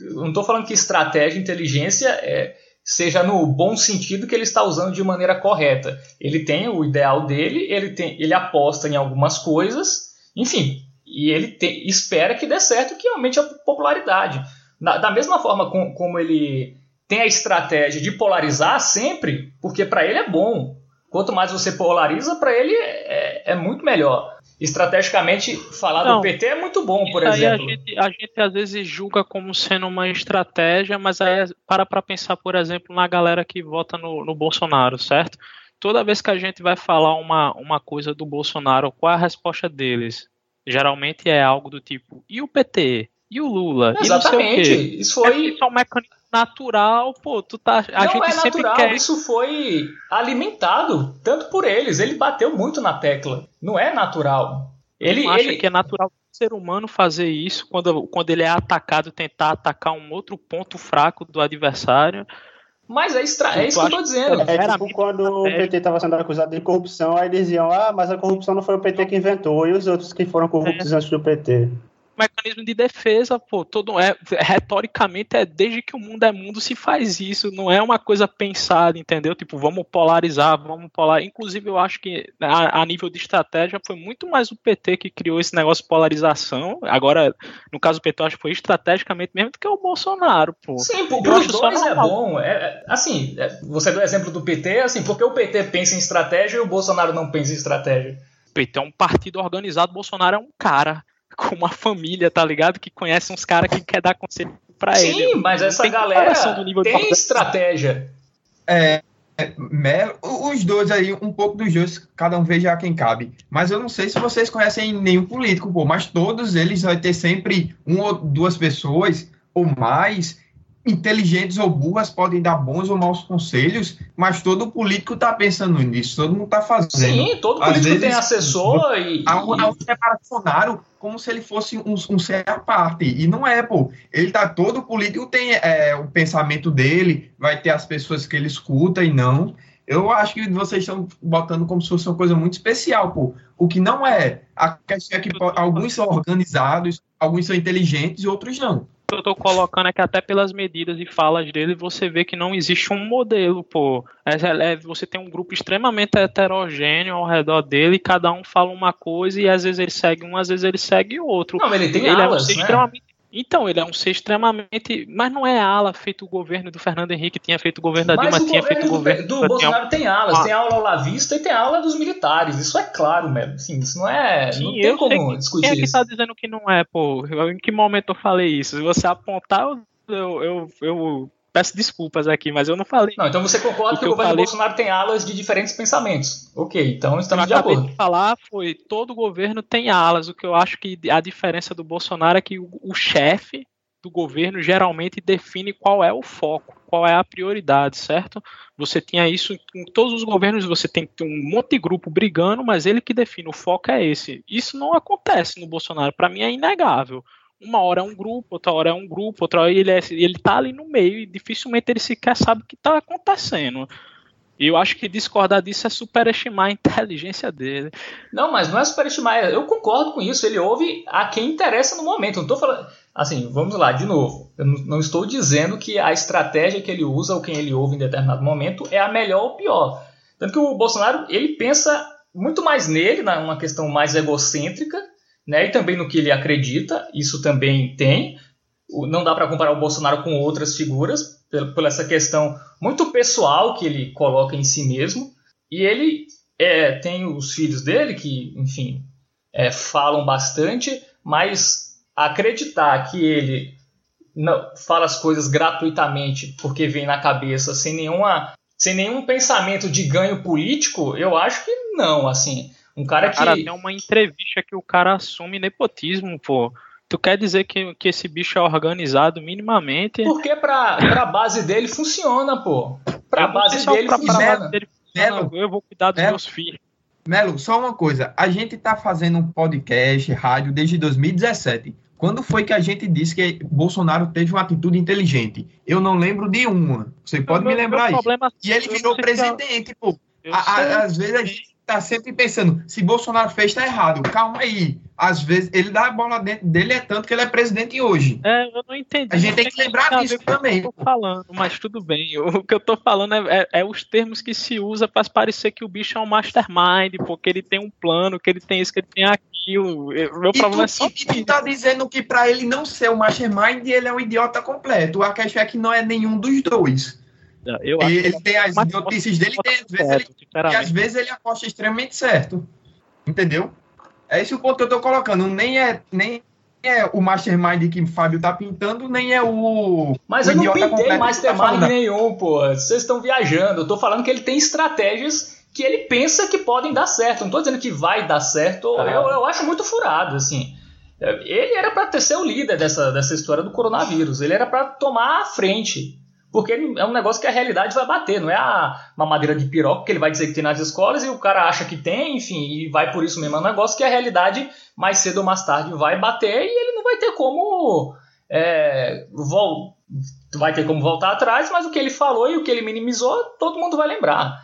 Eu não estou falando que estratégia inteligência é, seja no bom sentido que ele está usando de maneira correta. Ele tem o ideal dele, ele, tem, ele aposta em algumas coisas, enfim, e ele espera que dê certo, que aumente a popularidade. Na, da mesma forma com, como ele tem a estratégia de polarizar sempre, porque para ele é bom. Quanto mais você polariza, para ele é, é, muito melhor estrategicamente falar Não, do PT é muito bom, por exemplo. A gente, a gente, às vezes julga como sendo uma estratégia, mas aí para para pensar, por exemplo, na galera que vota no, no Bolsonaro, certo? Toda vez que a gente vai falar uma, uma coisa do Bolsonaro, qual é a resposta deles? Geralmente é algo do tipo, e o PT? E o Lula? Exatamente. Isso foi. É, é um mecanismo natural, pô, tu tá. A não gente é sempre natural, quer... isso foi alimentado tanto por eles. Ele bateu muito na tecla. Não é natural. Ele acha ele... que é natural do ser humano fazer isso quando, quando ele é atacado, tentar atacar um outro ponto fraco do adversário. Mas é, extra... é isso que eu tô dizendo. É tipo quando o PT estava sendo acusado de corrupção, aí diziam, ah, mas a corrupção não foi o PT que inventou, e os outros que foram corruptos é. antes do PT mecanismo de defesa, pô, todo é retoricamente é desde que o mundo é mundo se faz isso, não é uma coisa pensada, entendeu? Tipo, vamos polarizar, vamos polar. Inclusive, eu acho que a, a, nível de estratégia foi muito mais o PT que criou esse negócio de polarização. Agora, no caso do PT, eu acho que foi estrategicamente mesmo do que o Bolsonaro, pô. Sim, pô, os dois é bom. É, é, assim, é, você deu o exemplo do PT, assim, porque o PT pensa em estratégia e o Bolsonaro não pensa em estratégia. O PT é um partido organizado, o Bolsonaro é um cara com uma família, tá ligado? Que conhece uns caras que quer dar conselho pra Sim, ele. Sim, mas essa galera tem estratégia. É, os dois aí, um pouco dos dois, cada um veja quem cabe. Mas eu não sei se vocês conhecem nenhum político, pô, mas todos eles vai ter sempre uma ou duas pessoas ou mais inteligentes ou burras podem dar bons ou maus conselhos, mas todo político está pensando nisso, todo mundo está fazendo. Sim, todo Às político vezes, tem assessor e. Há um, Bolsonaro como se ele fosse um, um ser à parte, e não é, pô. Ele tá todo político, tem é, o pensamento dele, vai ter as pessoas que ele escuta e não. Eu acho que vocês estão botando como se fosse uma coisa muito especial, pô. O que não é. A questão é que alguns são organizados, alguns são inteligentes e outros não que eu tô colocando é que até pelas medidas e falas dele, você vê que não existe um modelo, pô. É, é, você tem um grupo extremamente heterogêneo ao redor dele, cada um fala uma coisa e às vezes ele segue um, às vezes ele segue outro. Não, ele tem ele alas, é né? extremamente então, ele é um ser extremamente. Mas não é ala feito o governo do Fernando Henrique, tinha feito o governo da Dilma, tinha feito o governo. Do, do Bolsonaro tem alas, ah. tem aula ao lavista e tem aula dos militares. Isso é claro mesmo. Assim, isso não é. Sim, não tem como que, discutir. Quem é que está dizendo que não é, pô? Em que momento eu falei isso? Se você apontar, eu, eu, eu peço desculpas aqui, mas eu não falei. Não, então você concorda que, que o governo falei... Bolsonaro tem alas de diferentes pensamentos. Ok, então estamos de acordo. De falar foi todo governo tem alas. O que eu acho que a diferença do Bolsonaro é que o, o chefe do governo geralmente define qual é o foco, qual é a prioridade, certo? Você tinha isso em todos os governos, você tem um monte de grupo brigando, mas ele que define o foco é esse. Isso não acontece no Bolsonaro, para mim é inegável. Uma hora é um grupo, outra hora é um grupo, outra hora ele, é, ele tá ali no meio e dificilmente ele sequer sabe o que está acontecendo. E eu acho que discordar disso é superestimar a inteligência dele. Não, mas não é superestimar. Eu concordo com isso. Ele ouve a quem interessa no momento. Não tô falando. Assim, vamos lá, de novo. Eu não estou dizendo que a estratégia que ele usa ou quem ele ouve em determinado momento é a melhor ou pior. Tanto que o Bolsonaro, ele pensa muito mais nele, numa questão mais egocêntrica, né? E também no que ele acredita, isso também tem. Não dá para comparar o Bolsonaro com outras figuras, por essa questão muito pessoal que ele coloca em si mesmo. E ele é, tem os filhos dele, que, enfim, é, falam bastante, mas acreditar que ele não, fala as coisas gratuitamente porque vem na cabeça sem nenhuma sem nenhum pensamento de ganho político, eu acho que não, assim. Um cara, que. Cara, tem uma entrevista que o cara assume nepotismo, pô. Tu quer dizer que, que esse bicho é organizado minimamente? Porque pra, pra base dele funciona, pô. Pra base dele pra, funciona. Pra base dele funciona. eu vou cuidar dos meus filhos. Melo, só uma coisa. A gente tá fazendo um podcast, rádio, desde 2017. Quando foi que a gente disse que Bolsonaro teve uma atitude inteligente? Eu não lembro de uma. Você pode me lembrar isso. E ele virou presidente, pô. A, às vezes a gente tá sempre pensando, se Bolsonaro fez, tá errado. Calma aí. Às vezes, ele dá a bola dentro dele, é tanto que ele é presidente hoje. É, eu não entendi. A gente tem que lembrar disso também. Eu tô falando, mas tudo bem. O que eu tô falando é, é, é os termos que se usa para parecer que o bicho é um mastermind, porque ele tem um plano, que ele tem isso, que ele tem aquilo. Meu e problema tu, é só. E tu tá dizendo que para ele não ser o mastermind, ele é um idiota completo. A questão é que não é nenhum dos dois. Eu ele, ele tem as notícias dele, tem, às vezes ele, e às vezes ele aposta extremamente certo. Entendeu? É esse o ponto que eu tô colocando. Nem é, nem é o mastermind que o Fábio tá pintando, nem é o. Mas o eu não pintei tá mastermind tá nenhum, pô. Vocês estão viajando. Eu tô falando que ele tem estratégias que ele pensa que podem dar certo. Não estou dizendo que vai dar certo. Ah. Eu, eu acho muito furado, assim. Ele era para ser o líder dessa, dessa história do coronavírus. Ele era para tomar a frente. Porque é um negócio que a realidade vai bater, não é a mamadeira de piroca que ele vai dizer que tem nas escolas e o cara acha que tem, enfim, e vai por isso mesmo. É um negócio que a realidade, mais cedo ou mais tarde, vai bater e ele não vai ter como. É, vol vai ter como voltar atrás, mas o que ele falou e o que ele minimizou, todo mundo vai lembrar.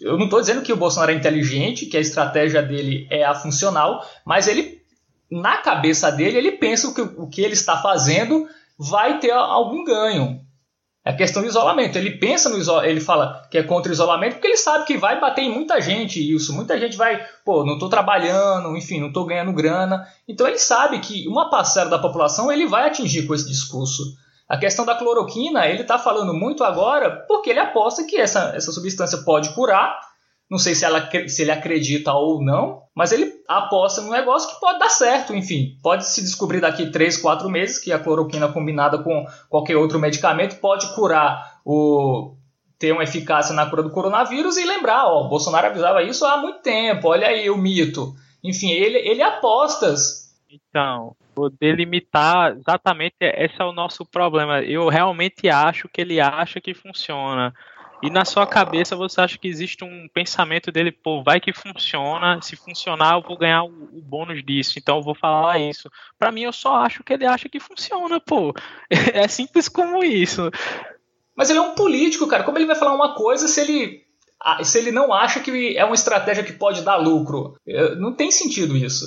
Eu não estou dizendo que o Bolsonaro é inteligente, que a estratégia dele é a funcional, mas ele, na cabeça dele, ele pensa que o que ele está fazendo vai ter algum ganho. É questão do isolamento. Ele pensa no isolamento, ele fala que é contra o isolamento porque ele sabe que vai bater em muita gente isso. Muita gente vai, pô, não estou trabalhando, enfim, não estou ganhando grana. Então ele sabe que uma parcela da população ele vai atingir com esse discurso. A questão da cloroquina, ele está falando muito agora porque ele aposta que essa, essa substância pode curar não sei se, ela, se ele acredita ou não, mas ele aposta no negócio que pode dar certo, enfim. Pode se descobrir daqui 3, 4 meses que a cloroquina combinada com qualquer outro medicamento pode curar o ter uma eficácia na cura do coronavírus e lembrar, ó, Bolsonaro avisava isso há muito tempo, olha aí o mito. Enfim, ele, ele apostas. Então, vou delimitar exatamente esse é o nosso problema. Eu realmente acho que ele acha que funciona. E na sua cabeça você acha que existe um pensamento dele, pô, vai que funciona, se funcionar eu vou ganhar o, o bônus disso, então eu vou falar isso. Para mim eu só acho que ele acha que funciona, pô. É simples como isso. Mas ele é um político, cara. Como ele vai falar uma coisa se ele se ele não acha que é uma estratégia que pode dar lucro? É, não tem sentido isso.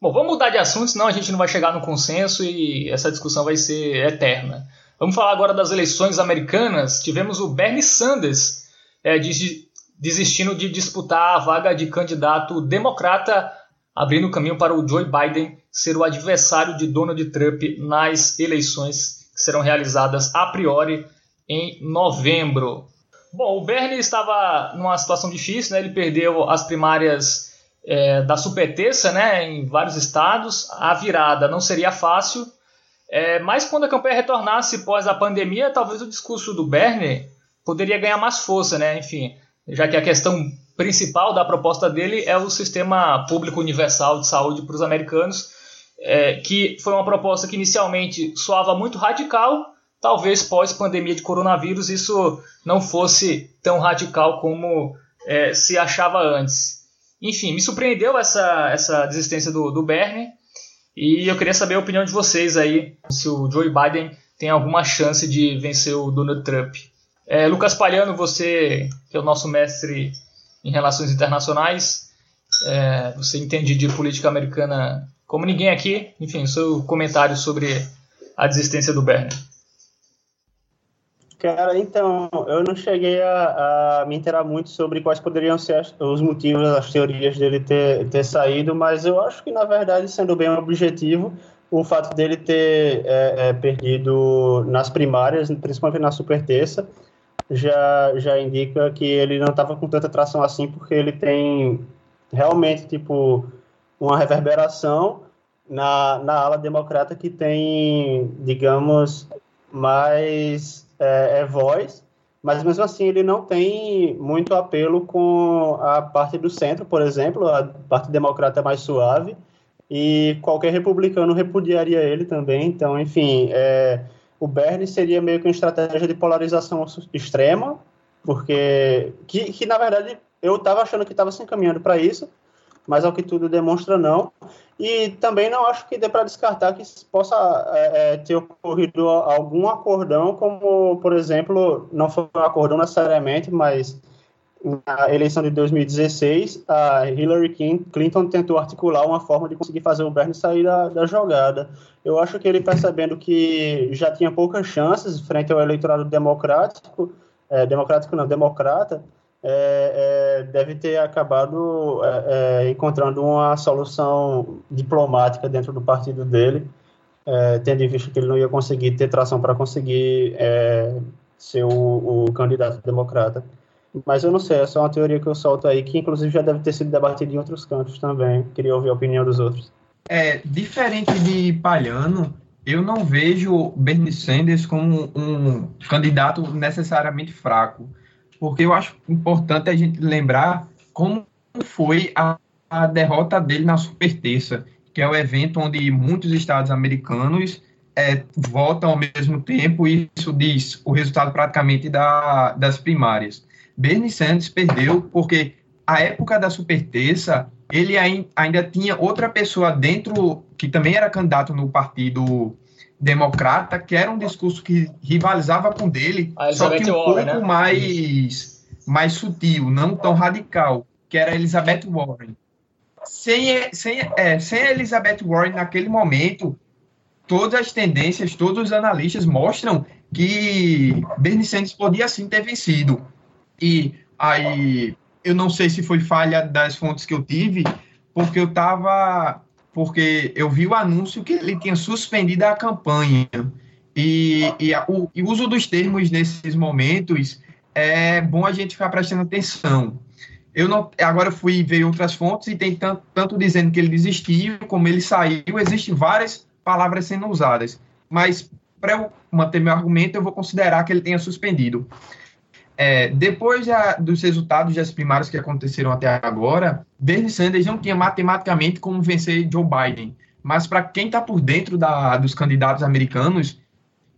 Bom, vamos mudar de assunto, senão a gente não vai chegar no consenso e essa discussão vai ser eterna. Vamos falar agora das eleições americanas. Tivemos o Bernie Sanders é, desistindo de disputar a vaga de candidato democrata, abrindo caminho para o Joe Biden ser o adversário de Donald Trump nas eleições que serão realizadas a priori em novembro. Bom, o Bernie estava numa situação difícil, né? ele perdeu as primárias é, da superterça né, em vários estados. A virada não seria fácil, é, mas quando a campanha retornasse pós a pandemia, talvez o discurso do Bernie poderia ganhar mais força, né? Enfim, já que a questão principal da proposta dele é o sistema público universal de saúde para os americanos, é, que foi uma proposta que inicialmente soava muito radical, talvez pós-pandemia de coronavírus isso não fosse tão radical como é, se achava antes. Enfim, me surpreendeu essa, essa desistência do, do Bernie, e eu queria saber a opinião de vocês aí, se o Joe Biden tem alguma chance de vencer o Donald Trump. É, Lucas Palhano, você que é o nosso mestre em relações internacionais, é, você entende de política americana como ninguém aqui. Enfim, seu comentário sobre a desistência do Bernie. Cara, então, eu não cheguei a, a, me interar muito sobre quais poderiam ser os motivos, as teorias dele ter, ter saído, mas eu acho que, na verdade, sendo bem objetivo, o fato dele ter é, é, perdido nas primárias, principalmente na super terça, já, já indica que ele não estava com tanta tração assim, porque ele tem realmente, tipo, uma reverberação na, na ala democrata que tem, digamos, mais é, é voz, mas mesmo assim ele não tem muito apelo com a parte do centro, por exemplo, a parte democrata é mais suave, e qualquer republicano repudiaria ele também. Então, enfim, é, o Bernie seria meio que uma estratégia de polarização extrema, porque que, que na verdade eu estava achando que estava se encaminhando para isso, mas ao que tudo demonstra não. E também não acho que dê para descartar que possa é, é, ter ocorrido algum acordão, como, por exemplo, não foi um acordão necessariamente, mas na eleição de 2016, a Hillary Clinton tentou articular uma forma de conseguir fazer o Bernie sair da, da jogada. Eu acho que ele percebendo que já tinha poucas chances frente ao eleitorado democrático, é, democrático não, democrata, é, é, deve ter acabado é, é, encontrando uma solução diplomática dentro do partido dele, é, tendo em vista que ele não ia conseguir ter tração para conseguir é, ser o, o, candidato democrata. Mas eu não sei, é só uma teoria que eu solto aí, que inclusive já deve ter sido debatida em outros cantos também. Queria ouvir a opinião dos outros. É, diferente de Palhano, eu não vejo Bernie Sanders como um candidato necessariamente fraco porque eu acho importante a gente lembrar como foi a, a derrota dele na Super Terça, que é o evento onde muitos estados americanos é, votam ao mesmo tempo, e isso diz o resultado praticamente da, das primárias. Bernie Sanders perdeu porque a época da superterça, ele ainda tinha outra pessoa dentro, que também era candidato no partido democrata, que era um discurso que rivalizava com dele, só que um Warren, pouco né? mais, mais sutil, não tão radical, que era Elizabeth Warren. Sem, sem, é, sem Elizabeth Warren naquele momento, todas as tendências, todos os analistas mostram que Bernie Sanders podia sim ter vencido. E aí, eu não sei se foi falha das fontes que eu tive, porque eu estava porque eu vi o anúncio que ele tinha suspendido a campanha. E, e a, o, e uso dos termos nesses momentos é bom a gente ficar prestando atenção. Eu não, agora eu fui ver outras fontes e tem tanto, tanto dizendo que ele desistiu, como ele saiu, existem várias palavras sendo usadas. Mas para eu manter meu argumento, eu vou considerar que ele tenha suspendido. É, depois dos resultados das primárias que aconteceram até agora, Bernie Sanders não tinha matematicamente como vencer Joe Biden. Mas para quem está por dentro da, dos candidatos americanos,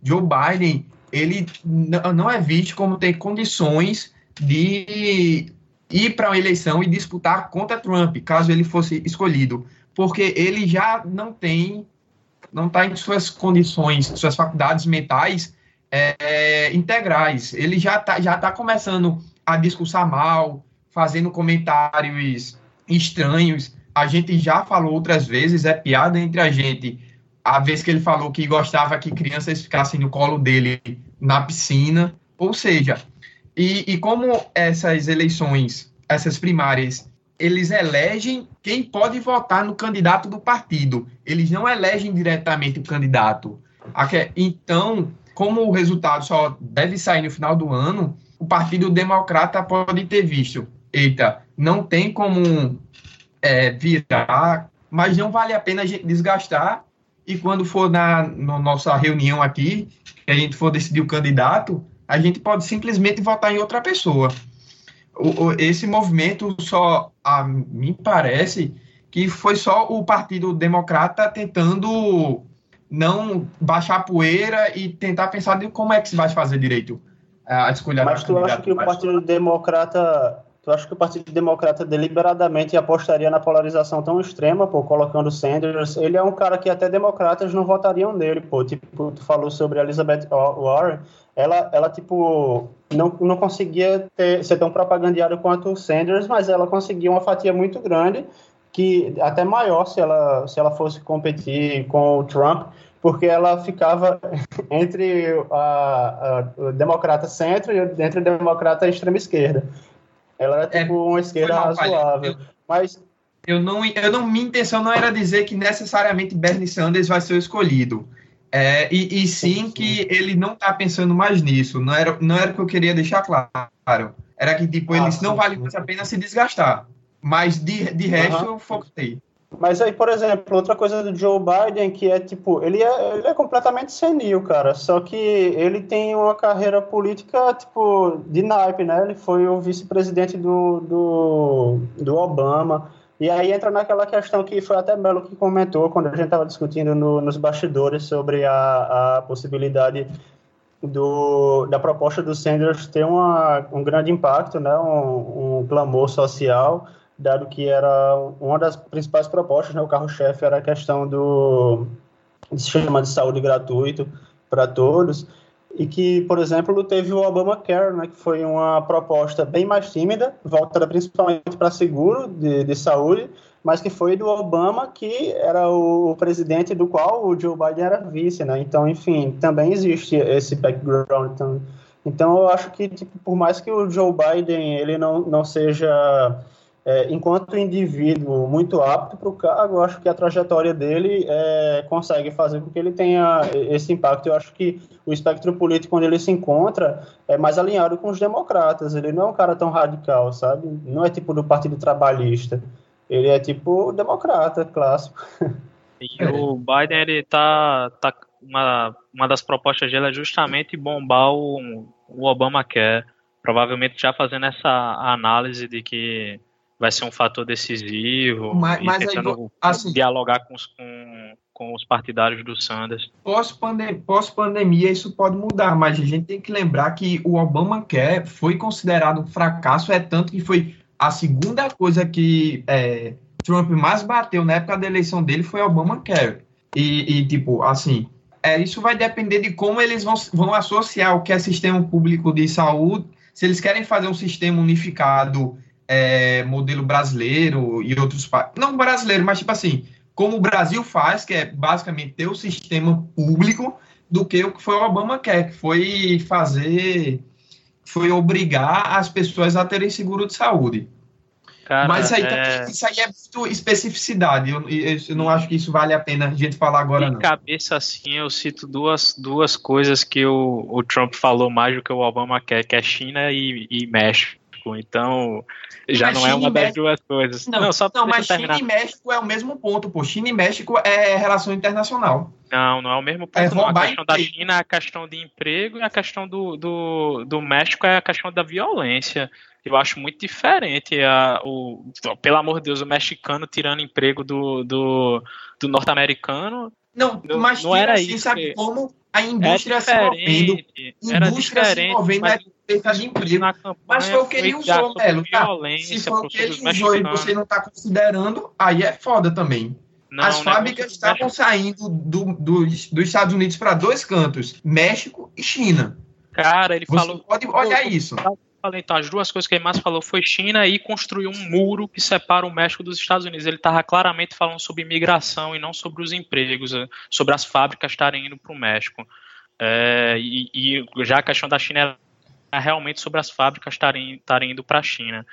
Joe Biden ele não é visto como ter condições de ir para uma eleição e disputar contra Trump, caso ele fosse escolhido, porque ele já não tem, não está em suas condições, suas faculdades mentais é, integrais. Ele já está já tá começando a discursar mal, fazendo comentários estranhos. A gente já falou outras vezes, é piada entre a gente. A vez que ele falou que gostava que crianças ficassem no colo dele na piscina. Ou seja, e, e como essas eleições, essas primárias, eles elegem quem pode votar no candidato do partido. Eles não elegem diretamente o candidato. Então, como o resultado só deve sair no final do ano, o Partido Democrata pode ter visto. Eita, não tem como é, virar, mas não vale a pena a gente desgastar. E quando for na, na nossa reunião aqui, que a gente for decidir o candidato, a gente pode simplesmente votar em outra pessoa. O, o, esse movimento só, a mim parece, que foi só o Partido Democrata tentando não baixar a poeira e tentar pensar de como é que se vai fazer direito a escolha Mas tu acha que o Partido Democrata Tu acha que o Partido Democrata deliberadamente apostaria na polarização tão extrema, pô, colocando Sanders? Ele é um cara que até democratas não votariam nele, pô. Tipo, tu falou sobre Elizabeth Warren, ela, ela tipo, não, não conseguia ter, ser tão propagandeada quanto o Sanders, mas ela conseguia uma fatia muito grande que até maior se ela, se ela fosse competir com o Trump, porque ela ficava entre a, a, democrata centro e entre a democrata extrema esquerda. Ela era é, tipo é, uma esquerda razoável. Eu, mas eu não, eu não, minha intenção não era dizer que necessariamente Bernie Sanders vai ser o escolhido. É, e, e sim que ele não está pensando mais nisso. Não era, não era o que eu queria deixar claro. Era que tipo, ah, eles não vale mais a pena se desgastar. Mas de, de resto, uhum. eu foquei. Mas aí, por exemplo, outra coisa do Joe Biden que é tipo, ele é, ele é completamente senil, cara. Só que ele tem uma carreira política, tipo, de naipe, né? Ele foi o vice-presidente do, do, do Obama. E aí entra naquela questão que foi até Melo que comentou quando a gente estava discutindo no, nos bastidores sobre a, a possibilidade do, da proposta do Sanders ter uma, um grande impacto, né? um, um clamor social dado que era uma das principais propostas, né, o carro-chefe era a questão do sistema de saúde gratuito para todos, e que, por exemplo, teve o Obamacare, né, que foi uma proposta bem mais tímida, voltada principalmente para seguro de, de saúde, mas que foi do Obama, que era o, presidente do qual o Joe Biden era vice, né? Então, enfim, também existe esse background. Então, então eu acho que, tipo, por mais que o Joe Biden ele não, não seja é, enquanto indivíduo muito apto para o cargo, eu acho que a trajetória dele é, consegue fazer com que ele tenha esse impacto. Eu acho que o espectro político onde ele se encontra é mais alinhado com os democratas. Ele não é um cara tão radical, sabe? Não é tipo do Partido Trabalhista. Ele é tipo democrata clássico. E o Biden, ele tá, tá uma, uma das propostas dele é justamente bombar o, o Obamacare. Provavelmente já fazendo essa análise de que vai ser um fator decisivo mas, mas tentando aí, assim, dialogar com, com, com os partidários do Sanders. Pós-pandemia, pós isso pode mudar, mas a gente tem que lembrar que o Obamacare foi considerado um fracasso, é tanto que foi a segunda coisa que é, Trump mais bateu na época da eleição dele foi Obamacare. E, e tipo, assim, é, isso vai depender de como eles vão, vão associar o que é sistema público de saúde, se eles querem fazer um sistema unificado, é, modelo brasileiro e outros não brasileiro, mas tipo assim, como o Brasil faz, que é basicamente ter o sistema público, do que o que foi o Obama quer, que foi fazer, foi obrigar as pessoas a terem seguro de saúde. Cara, Mas isso aí, é... isso aí é muito especificidade. Eu, eu, não acho que isso vale a pena a gente falar agora, de cabeça assim, eu cito duas, duas coisas que o, o Trump falou mais do que o Obama quer, que é China e, e México. Então, já mas não é China é uma das México... duas coisas. Não, não só não mas China e México é o mesmo ponto, pô. China e México é relação internacional. Não, não é o mesmo ponto. É não. A questão emprego. da China é a questão de emprego e a questão do, do, do México é a questão da violência. Eu acho muito diferente. A, o, pelo amor de Deus, o mexicano tirando emprego do, do, do norte-americano. Não, mas não era assim, isso. Sabe como a indústria se movendo. Indústria se movendo mas, é de emprego. Mas foi o que ele usou, Melo. Tá? Se foi o que ele usou e você não está considerando, aí é foda também. Não, As é fábricas estavam saindo do, do, dos Estados Unidos para dois cantos, México e China. Cara, ele você falou. Pode olhar isso falei, então, as duas coisas que ele mais falou foi China e construir um muro que separa o México dos Estados Unidos. Ele estava claramente falando sobre imigração e não sobre os empregos, eh, sobre as fábricas estarem indo para o México. É, e, e, já a questão da China realmente sobre as fábricas estarem, estarem indo para a China.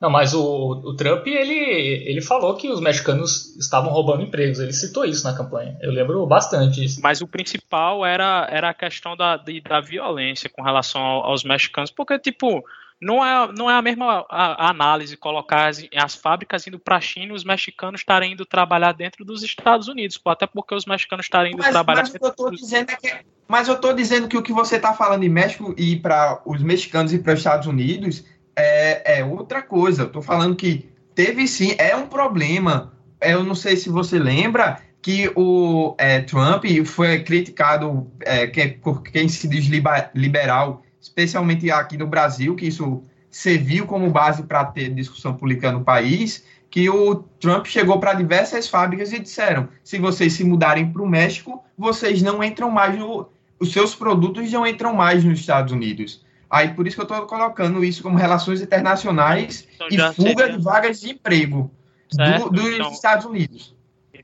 Não, mas o, o Trump, ele, ele falou que os mexicanos estavam roubando empregos. Ele citou isso na campanha. Eu lembro bastante isso. Mas o principal era, era a questão da, de, da violência com relação aos mexicanos. Porque, tipo, não é, não é a mesma a, a análise colocar as, as fábricas indo para a China e os mexicanos estarem indo trabalhar dentro dos Estados Unidos. Até porque os mexicanos estarem indo mas, trabalhar mas dentro eu tô dizendo é que, Mas eu estou dizendo que o que você está falando em México e para os mexicanos e para os Estados Unidos é, é outra coisa. Eu tô falando que teve sim, é um problema. Eu não sei se você lembra que o é, Trump foi criticado é, que, por quem se diz liberal, especialmente aqui no Brasil, que isso serviu como base para ter discussão política no país, que o Trump chegou para diversas fábricas e disseram: se vocês se mudarem para o México, vocês não entram mais no, os seus produtos não entram mais nos Estados Unidos. Aí por isso que eu estou colocando isso como relações internacionais então, e fuga de vagas de emprego do, dos então, Estados Unidos.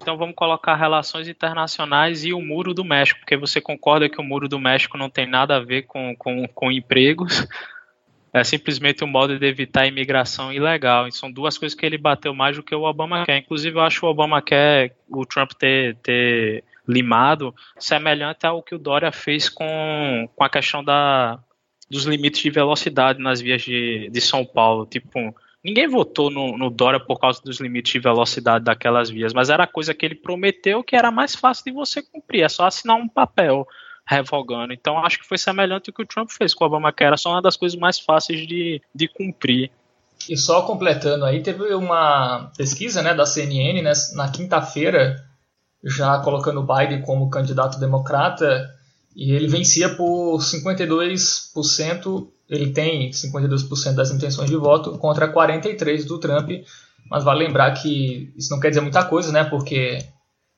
Então vamos colocar relações internacionais e o muro do México, porque você concorda que o muro do México não tem nada a ver com, com, com empregos, é simplesmente um modo de evitar a imigração ilegal. E são duas coisas que ele bateu mais do que o Obama quer. Inclusive, eu acho o Obama quer o Trump ter, ter limado semelhante ao que o Dória fez com, com a questão da, dos limites de velocidade nas vias de, de São Paulo. Tipo, ninguém votou no, no Dória por causa dos limites de velocidade daquelas vias, mas era coisa que ele prometeu que era mais fácil de você cumprir, é só assinar um papel revogando. Então acho que foi semelhante ao que o Trump fez com o Obama, que era só uma das coisas mais fáceis de, de cumprir. E só completando aí, teve uma pesquisa né, da CNN né, na quinta-feira, já colocando o Biden como candidato democrata, e ele vencia por 52%, ele tem 52% das intenções de voto contra 43% do Trump, mas vale lembrar que isso não quer dizer muita coisa, né? Porque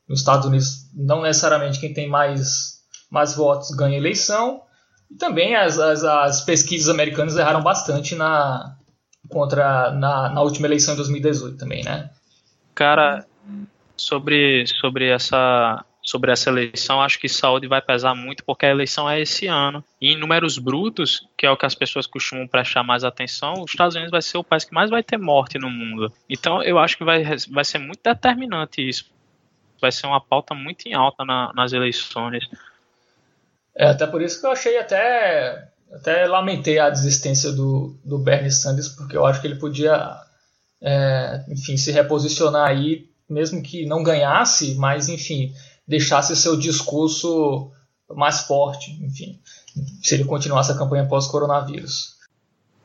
nos Estados Unidos não necessariamente quem tem mais, mais votos ganha eleição, e também as, as, as pesquisas americanas erraram bastante na, contra, na, na última eleição de 2018 também, né? Cara, sobre, sobre essa sobre essa eleição, acho que saúde vai pesar muito porque a eleição é esse ano. E em números brutos, que é o que as pessoas costumam prestar mais atenção, os Estados Unidos vai ser o país que mais vai ter morte no mundo. Então eu acho que vai, vai ser muito determinante isso. Vai ser uma pauta muito em alta na, nas eleições. É, até por isso que eu achei até. Até lamentei a desistência do, do Bernie Sanders, porque eu acho que ele podia, é, enfim, se reposicionar aí, mesmo que não ganhasse, mas enfim, deixasse seu discurso mais forte, enfim, se ele continuasse a campanha pós-coronavírus.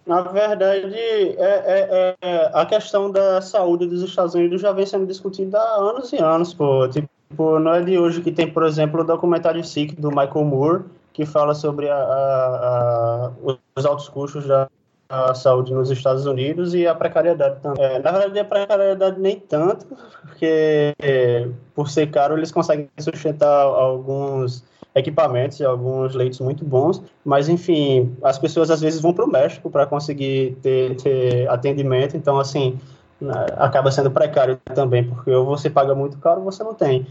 Na verdade, é, é, é, a questão da saúde dos Estados Unidos já vem sendo discutida há anos e anos, pô. Tipo, Tipo, não é de hoje que tem, por exemplo, o documentário Sick do Michael Moore, que fala sobre a, a, a, os altos custos da saúde nos Estados Unidos e a precariedade também. É, na verdade, a precariedade nem tanto, porque é, por ser caro eles conseguem sustentar alguns equipamentos e alguns leitos muito bons, mas enfim, as pessoas às vezes vão para o México para conseguir ter, ter atendimento, então assim né, acaba sendo precário também, porque ou você paga muito caro você não tem.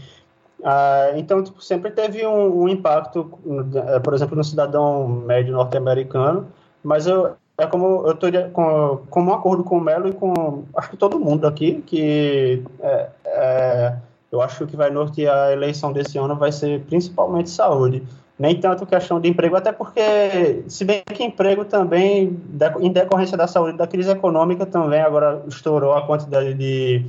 Ah, então, tipo, sempre teve um, um, impacto, eh, por exemplo, no cidadão médio norte-americano, mas eu, é como eu estou com, com um acordo com o Melo e com acho que todo mundo aqui, que é, é, eu acho que vai nortear a eleição desse ano vai ser principalmente saúde. Nem tanto questão de emprego, até porque, se bem que emprego também, em decorrência da saúde, da crise econômica também, agora estourou a quantidade de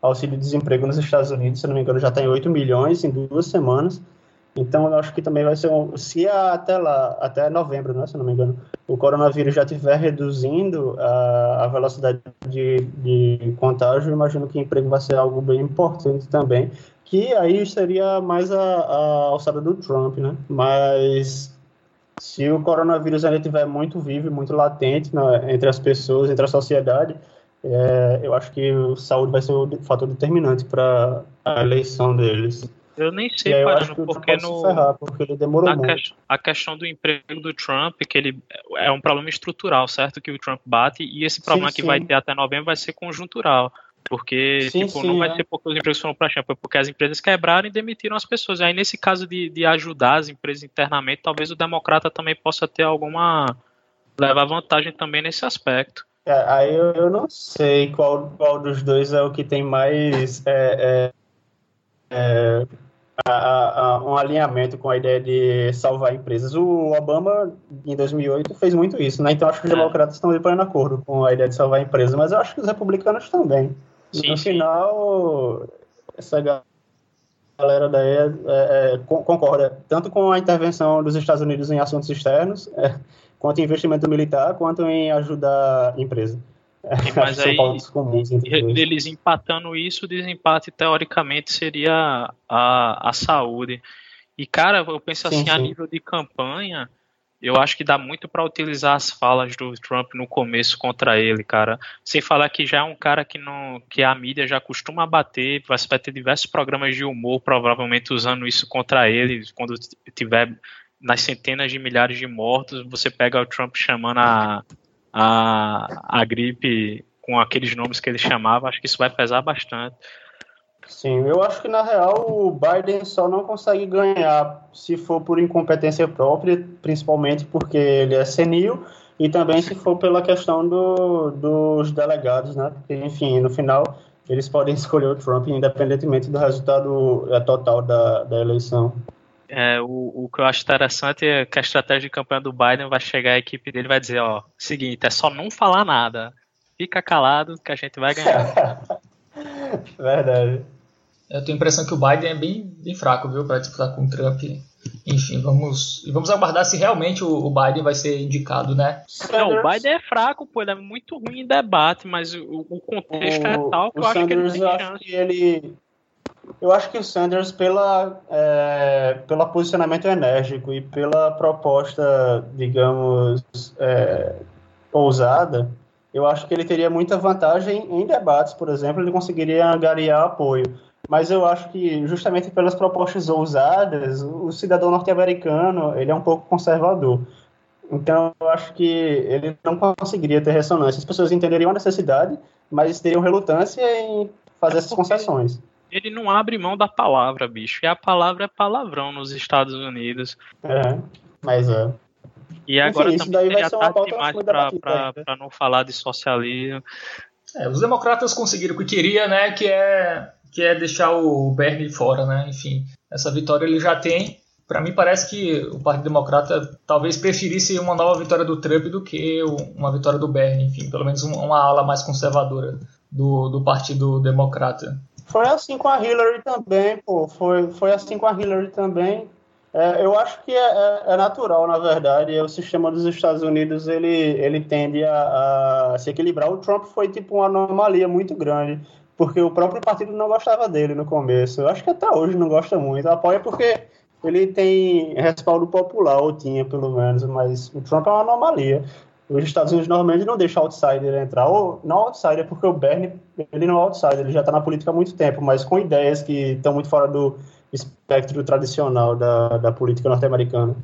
auxílio-desemprego nos Estados Unidos, se não me engano, já está em 8 milhões em duas semanas. Então, eu acho que também vai ser um. Se até lá, até novembro, né, se não me engano, o coronavírus já estiver reduzindo a, a velocidade de, de contágio, imagino que emprego vai ser algo bem importante também. Que aí seria mais a, a alçada do Trump, né? Mas se o coronavírus ainda estiver muito vivo, muito latente né, entre as pessoas, entre a sociedade, é, eu acho que saúde vai ser o fator determinante para a eleição deles. Eu nem sei, parando, porque no. Ferrar, porque ele demorou a, muito. A questão do emprego do Trump, que ele é um problema estrutural, certo? Que o Trump bate, e esse problema sim, que sim. vai ter até novembro vai ser conjuntural. Porque, sim, tipo, não vai é. ser porque os empregos foram para Trump, é porque as empresas quebraram e demitiram as pessoas. E aí, nesse caso de, de ajudar as empresas internamente, talvez o democrata também possa ter alguma. levar vantagem também nesse aspecto. É, aí eu, eu, não sei qual, qual dos dois é o que tem mais é, é, é a, a, um alinhamento com a ideia de salvar empresas. O Obama, em 2008, fez muito isso, né? Então acho que os é. democratas estão de acordo com a ideia de salvar empresas, mas eu acho que os republicanos também. Sim, no sim. final, essa galera daí é, é, concorda tanto com a intervenção dos Estados Unidos em assuntos externos, é, quanto em investimento militar, quanto em ajudar a empresa. Mas aí, eles empatando isso, o desempate teoricamente seria a, a saúde. E, cara, eu penso assim, sim, sim. a nível de campanha, eu acho que dá muito para utilizar as falas do Trump no começo contra ele, cara. Sem falar que já é um cara que não que a mídia já costuma bater, vai ter diversos programas de humor, provavelmente usando isso contra ele, quando tiver nas centenas de milhares de mortos, você pega o Trump chamando a a, a gripe com aqueles nomes que ele chamava, acho que isso vai pesar bastante. Sim, eu acho que na real o Biden só não consegue ganhar se for por incompetência própria, principalmente porque ele é senil, e também se for pela questão do, dos delegados, né? Porque, enfim, no final eles podem escolher o Trump independentemente do resultado é, total da, da eleição. É, o, o que eu acho interessante é que a estratégia de campanha do Biden vai chegar a equipe dele vai dizer, ó, seguinte, é só não falar nada. Fica calado que a gente vai ganhar. Verdade. Eu tenho a impressão que o Biden é bem, bem fraco, viu, para disputar com o Trump. Enfim, vamos, vamos aguardar se realmente o, o, Biden vai ser indicado, né? Não, o Biden é fraco, pô, ele é muito ruim em debate, mas o, o contexto é o, é tal que eu acho que ele tem chance. Que ele, eu acho que o Sanders, pela, é, pelo posicionamento enérgico e pela proposta, digamos, é, ousada, eu acho que ele teria muita vantagem em debates, por exemplo, ele conseguiria angariar apoio. Mas eu acho que, justamente pelas propostas ousadas, o cidadão norte-americano ele é um pouco conservador. Então, eu acho que ele não conseguiria ter ressonância. As pessoas entenderiam a necessidade, mas teriam relutância em fazer essas concessões ele não abre mão da palavra, bicho. E a palavra é palavrão nos Estados Unidos. É, mas é. E agora Enfim, também seria tarde demais para não falar de socialismo. É, os democratas conseguiram o que queria, né? Que é, que é deixar o Bernie fora, né? Enfim, essa vitória ele já tem. Para mim parece que o Partido Democrata talvez preferisse uma nova vitória do Trump do que uma vitória do Bernie, enfim, pelo menos uma, uma ala mais conservadora do, do Partido Democrata. Foi assim com a Hillary também, pô. Foi, foi assim com a Hillary também. É, eu acho que é, é, é, natural, na verdade. O sistema dos Estados Unidos ele, ele tende a, a, se equilibrar. O Trump foi tipo uma anomalia muito grande, porque o próprio partido não gostava dele no começo. Eu acho que até hoje não gosta muito. Apoia porque ele tem respaldo popular, ou tinha pelo menos, mas o Trump é uma anomalia. Os Estados Unidos normalmente não deixam outsider entrar, ou não outsider, porque o Bernie, ele não é outsider, ele já está na política há muito tempo, mas com ideias que estão muito fora do espectro tradicional da, da política norte-americana.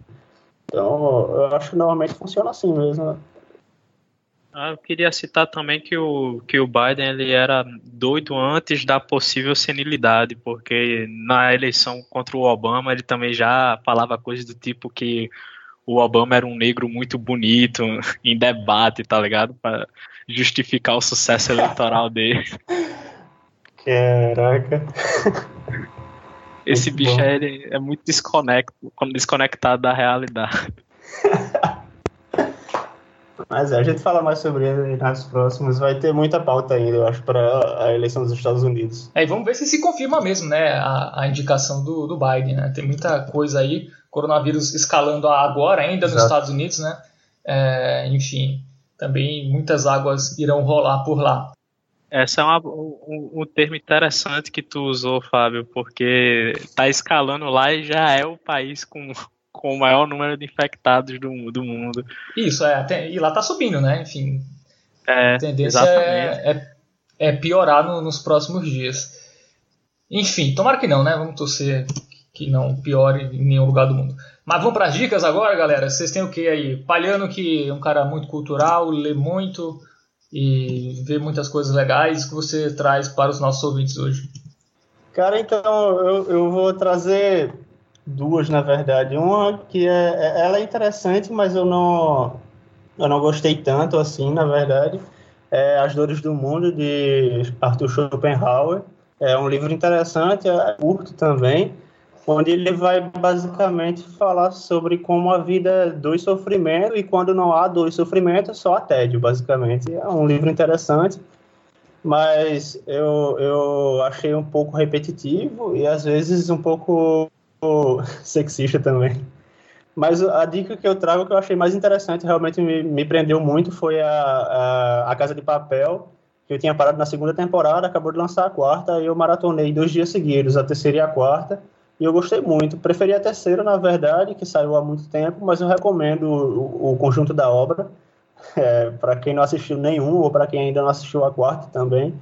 Então, eu acho que normalmente funciona assim mesmo. Ah, eu queria citar também que o, que o Biden ele era doido antes da possível senilidade, porque na eleição contra o Obama ele também já falava coisas do tipo que o Obama era um negro muito bonito em debate, tá ligado? Para justificar o sucesso eleitoral dele. Caraca. Esse muito bicho é, é muito desconecto, desconectado da realidade. Mas é, a gente fala mais sobre ele nas próximas. Vai ter muita pauta ainda, eu acho, para a eleição dos Estados Unidos. É, e vamos ver se se confirma mesmo, né, a, a indicação do, do Biden, né? Tem muita coisa aí, coronavírus escalando agora ainda Exato. nos Estados Unidos, né? É, enfim, também muitas águas irão rolar por lá. Essa é uma, um, um, termo interessante que tu usou, Fábio, porque tá escalando lá e já é o país com com o maior número de infectados do, do mundo. Isso, é, e lá tá subindo, né? Enfim. É, a tendência é, é, é, piorar no, nos próximos dias. Enfim, tomara que não, né? Vamos torcer que não piore em nenhum lugar do mundo. Mas vamos para as dicas agora, galera. Vocês têm o que aí? Palhano, que é um cara muito cultural, lê muito e vê muitas coisas legais que você traz para os nossos ouvintes hoje. Cara, então eu, eu vou trazer duas, na verdade. Uma que é, é, ela é interessante, mas eu não, eu não gostei tanto assim, na verdade. É As Dores do Mundo, de Arthur Schopenhauer. É um livro interessante, é curto também, onde ele vai basicamente falar sobre como a vida é dois sofrimentos e quando não há dois sofrimentos, só há tédio, basicamente. É um livro interessante, mas eu, eu achei um pouco repetitivo e às vezes um pouco sexista também. Mas a dica que eu trago, que eu achei mais interessante, realmente me, me prendeu muito, foi a, a, a, Casa de Papel, que eu tinha parado na segunda temporada, acabou de lançar a quarta, e eu maratonei dois dias seguidos, a terceira e a quarta, e eu gostei muito. Preferi a terceira, na verdade, que saiu há muito tempo, mas eu recomendo o, o conjunto da obra, é, para quem não assistiu nenhum, ou para quem ainda não assistiu a quarta também.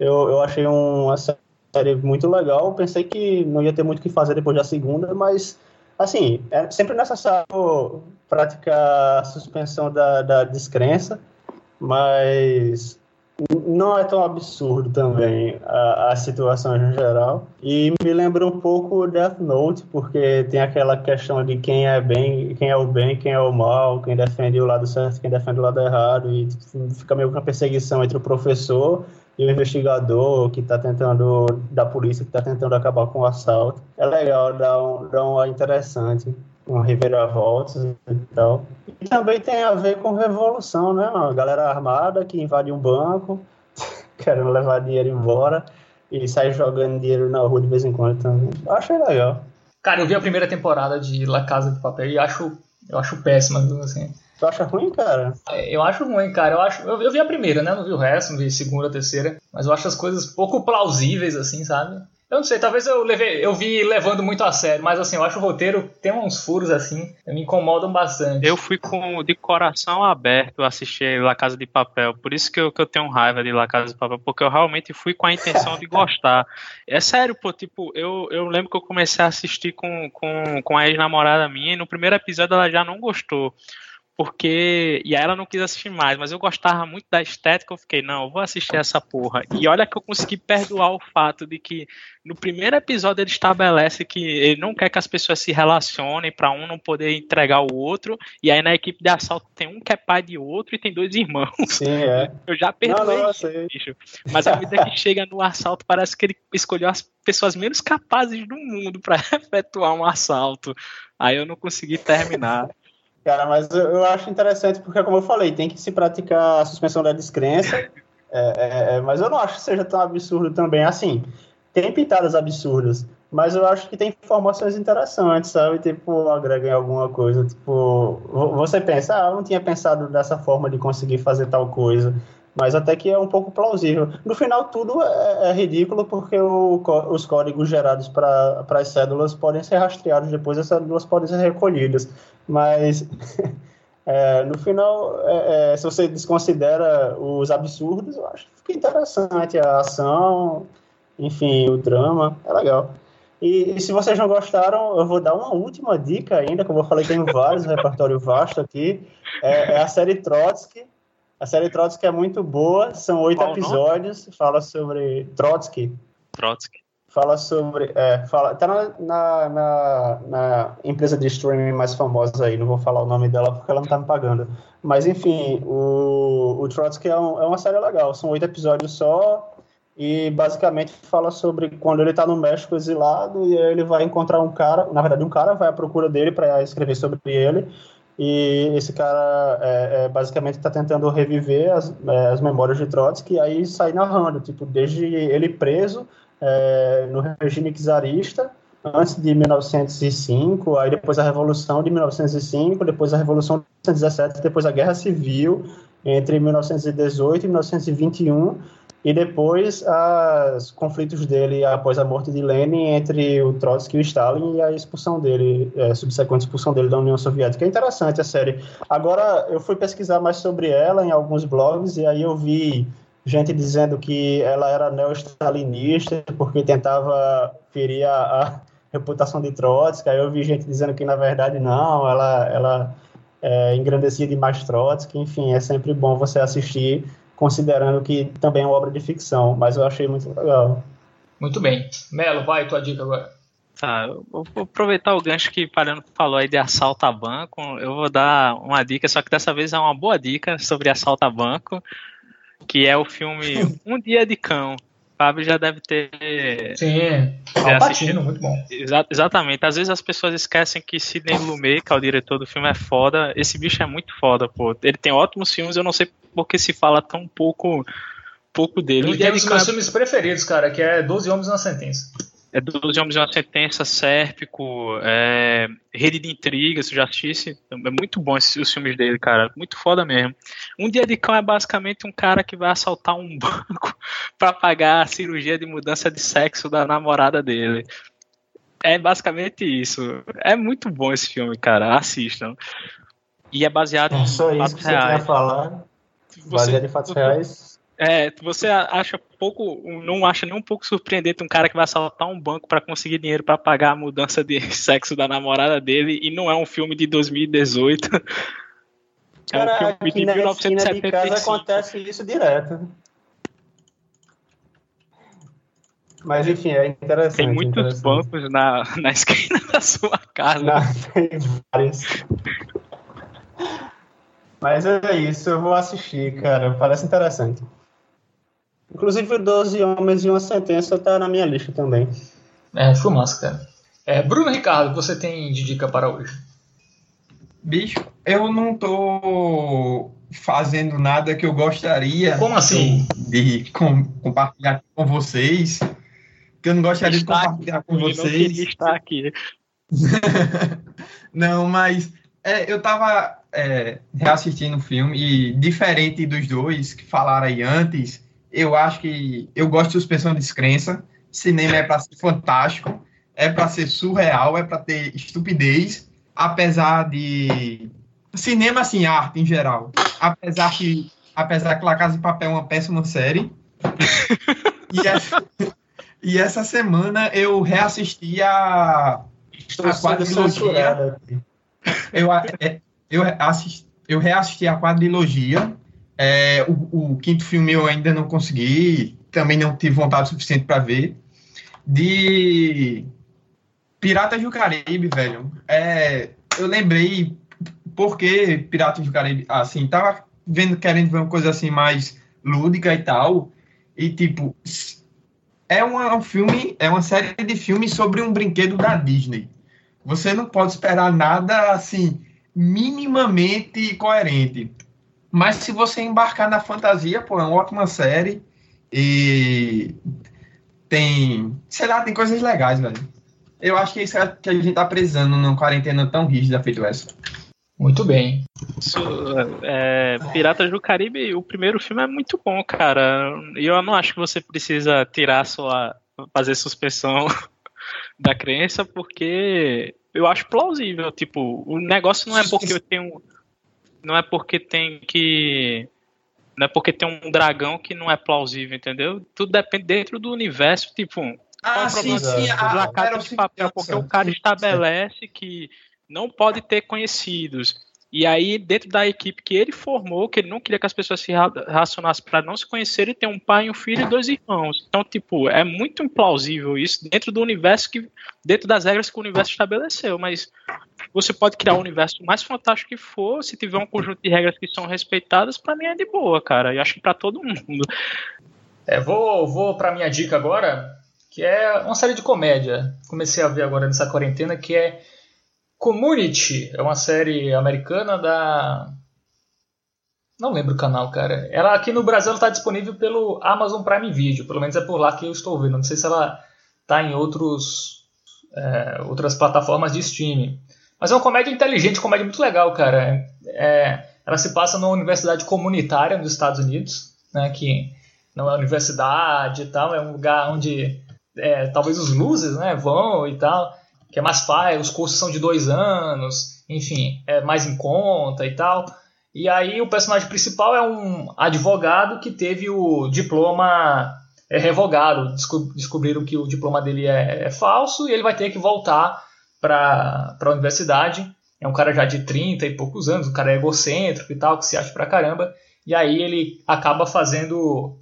Eu, eu achei uma série muito legal. Pensei que não ia ter muito o que fazer depois da segunda, mas, assim, é sempre necessário praticar a suspensão da, da descrença, mas não é tão absurdo também a, a situação em geral. E me lembra um pouco Death Note, porque tem aquela questão de quem é bem, quem é o bem, quem é o mal, quem defende o lado certo, quem defende o lado errado, e fica meio que uma perseguição entre o professor e o investigador que está tentando, da polícia que está tentando acabar com o assalto. É legal, dá um, dá um interessante, uma reviravolta e tal. E também tem a ver com revolução, né? Uma galera armada que invade um banco, querendo levar dinheiro embora e sai jogando dinheiro na rua de vez em quando também. Eu achei legal. Cara, eu vi a primeira temporada de La Casa de Papel e acho, eu acho péssima, assim. Tu acha ruim, cara? É, eu acho ruim, cara. Eu, acho, eu, eu, vi a primeira, né? Não vi o resto, não vi a segunda, a terceira. Mas eu acho as coisas pouco plausíveis, assim, sabe? Eu não sei, talvez eu levei, eu vi levando muito a sério, mas assim, eu acho o roteiro tem uns furos assim, me incomodam bastante. Eu fui com de coração aberto assistir La Casa de Papel, por isso que eu, que eu tenho raiva de La Casa de Papel, porque eu realmente fui com a intenção de gostar. É sério, pô, tipo, eu, eu lembro que eu comecei a assistir com, com, com a ex-namorada minha e no primeiro episódio ela já não gostou porque. E aí ela não quis assistir mais, mas eu gostava muito da estética, eu fiquei, não, eu vou assistir essa porra. E olha que eu consegui perdoar o fato de que no primeiro episódio ele estabelece que ele não quer que as pessoas se relacionem para um não poder entregar o outro, e aí na equipe de assalto tem um que é pai de outro e tem dois irmãos. Sim, é. Eu já perdoei bicho. Mas à medida que chega no assalto, parece que ele escolheu as pessoas menos capazes do mundo para efetuar um assalto. Aí eu não consegui terminar. Cara, mas eu, eu, acho interessante porque, como eu falei, tem que se praticar a suspensão da descrença, é, é, é, mas eu não acho que seja tão absurdo também. Assim, tem pitadas absurdas, mas eu acho que tem informações interessantes, sabe? Tipo, agrega alguma coisa. Tipo, você pensa, ah, eu não tinha pensado dessa forma de conseguir fazer tal coisa. Mas até que é um pouco plausível. No final, tudo é, é ridículo porque o, os códigos gerados para as cédulas podem ser rastreados depois, as cédulas podem ser recolhidas. Mas, é, no final, é, é, se você desconsidera os absurdos, eu acho que fica interessante a ação, enfim, o drama, é legal. E, e, se vocês não gostaram, eu vou dar uma última dica ainda, como eu falei, tem vários, repertório vasto aqui. É, é, a série Trotsky. A série Trotsky é muito boa, são oito episódios, nome? fala sobre Trotsky. Trotsky. Fala sobre. É, fala, tá na, na, na, na, empresa de streaming mais famosa aí, não vou falar o nome dela porque ela não tá me pagando. Mas enfim, o, o Trotsky é, um, é uma série legal, são oito episódios só e basicamente fala sobre quando ele está no México exilado e ele vai encontrar um cara, na verdade um cara vai à procura dele para escrever sobre ele e esse cara é, é, basicamente está tentando reviver as, é, as memórias de Trotsky e aí sai narrando, tipo, desde ele preso é, no regime czarista antes de 1905, aí depois a Revolução de 1905, depois a Revolução de 1917, depois a Guerra Civil entre 1918 e 1921 e depois os conflitos dele após a morte de Lenin entre o Trotsky e o Stalin e a expulsão dele, é, subsequente expulsão dele da União Soviética. É interessante a série. Agora, eu fui pesquisar mais sobre ela em alguns blogs e aí eu vi gente dizendo que ela era neo-stalinista porque tentava ferir a, a, reputação de Trotsky. Aí eu vi gente dizendo que, na verdade, não, ela, ela é, engrandecia demais Trotsky. Enfim, é sempre bom você assistir considerando que também é uma obra de ficção, mas eu achei muito legal. Muito bem. Melo, vai tua dica agora. Tá, eu vou aproveitar o gancho que o Pariano falou aí de assalto a banco. Eu vou dar uma dica, só que dessa vez é uma boa dica sobre assalto a banco, que é o filme Um Dia de Cão. Fábio já deve ter. Sim, ter assistido, muito bom. Exa exatamente. Às vezes as pessoas esquecem que Sidney Lumet, que é o diretor do filme, é foda. Esse bicho é muito foda, pô. Ele tem ótimos filmes, eu não sei porque se fala tão pouco, pouco dele. Ele tem um dos meus filmes preferidos, cara, que é 12 Homens na Sentença. É 12 Homens na Sentença, Sérpico, é, Rede de Intrigas, se já assistisse. É muito bom esses, os filmes dele, cara. Muito foda mesmo. Um Dia de Cão é basicamente um cara que vai assaltar um banco para pagar a cirurgia de mudança de sexo da namorada dele. É basicamente isso. É muito bom esse filme, cara. Assistam. E é baseado é só isso que você reais. falar. Você, baseado em fatos reais. É, você acha pouco, não acha nem um pouco surpreendente um cara que vai assaltar um banco para conseguir dinheiro para pagar a mudança de sexo da namorada dele e não é um filme de 2018. É um filme de 1975. De casa acontece isso direto. Mas enfim, é interessante. Tem muitos bancos na, na esquina da sua casa. Não, tem vários. Mas é isso, eu vou assistir, cara. Parece interessante. Inclusive, 12 Homens e uma Sentença tá na minha lista também. É, fumaça, cara. É, Bruno Ricardo, você tem de dica para hoje? Bicho, eu não tô fazendo nada que eu gostaria Como assim? de com, compartilhar com vocês. Que eu não gostaria está de compartilhar aqui, com vocês. Não estar aqui. não, mas é, eu tava é, reassistindo o filme e diferente dos dois que falaram aí antes, eu acho que eu gosto de suspensão de descrença. Cinema é para ser fantástico, é para ser surreal, é para ter estupidez, apesar de cinema assim, arte em geral. Apesar que apesar que La Casa de Papel é uma péssima série. e, essa, e essa semana eu reassisti a, a quadrilogia. Eu, é, eu, assisti, eu reassisti a quadrilogia é, o, o, quinto filme eu ainda não consegui, também não tive vontade suficiente para ver. De Piratas do Caribe, velho. É, eu lembrei porque Piratas do Caribe, assim, tava vendo, querendo ver uma coisa assim mais lúdica e tal. E tipo, é uma, um filme, é uma série de filmes sobre um brinquedo da Disney. Você não pode esperar nada assim minimamente coerente. Mas se você embarcar na fantasia, pô, é uma ótima série. E tem, sei lá, tem coisas legais, velho. Eu acho que é isso que a gente tá precisando numa quarentena tão rígida feito essa. Muito bem. Isso, é, Piratas do Caribe, o primeiro filme é muito bom, cara. E eu não acho que você precisa tirar sua. fazer suspensão da crença, porque eu acho plausível. Tipo, o negócio não é porque eu tenho. Não é porque tem que. Não é porque tem um dragão que não é plausível, entendeu? Tudo depende dentro do universo, tipo. Ah, qual sim, sim. A, La Casa era o de Papel, porque o cara estabelece que não pode ter conhecidos. E aí, dentro da equipe que ele formou, que ele não queria que as pessoas se relacionassem para não se conhecerem, tem um pai, um filho e dois irmãos. Então, tipo, é muito implausível isso dentro do universo que. dentro das regras que o universo estabeleceu. Mas você pode criar o universo mais fantástico que for, se tiver um conjunto de regras que são respeitadas, para mim é de boa, cara. E acho que para todo mundo. É, vou, vou pra minha dica agora, que é uma série de comédia. Comecei a ver agora nessa quarentena, que é Community. É uma série americana da. Não lembro o canal, cara. Ela aqui no Brasil está disponível pelo Amazon Prime Video. Pelo menos é por lá que eu estou vendo. Não sei se ela tá em outros, é, outras plataformas de streaming. Mas é uma comédia inteligente, comédia muito legal, cara. É, ela se passa numa universidade comunitária nos Estados Unidos, né, que não é universidade e tal, é um lugar onde é, talvez os losers né, vão e tal, que é mais fácil, os cursos são de dois anos, enfim, é mais em conta e tal. E aí o personagem principal é um advogado que teve o diploma é, revogado. Desco descobriram que o diploma dele é, é, falso e ele vai ter que voltar para a universidade. É um cara já de 30 e poucos anos, um cara egocêntrico e tal, que se acha pra caramba. E aí ele acaba fazendo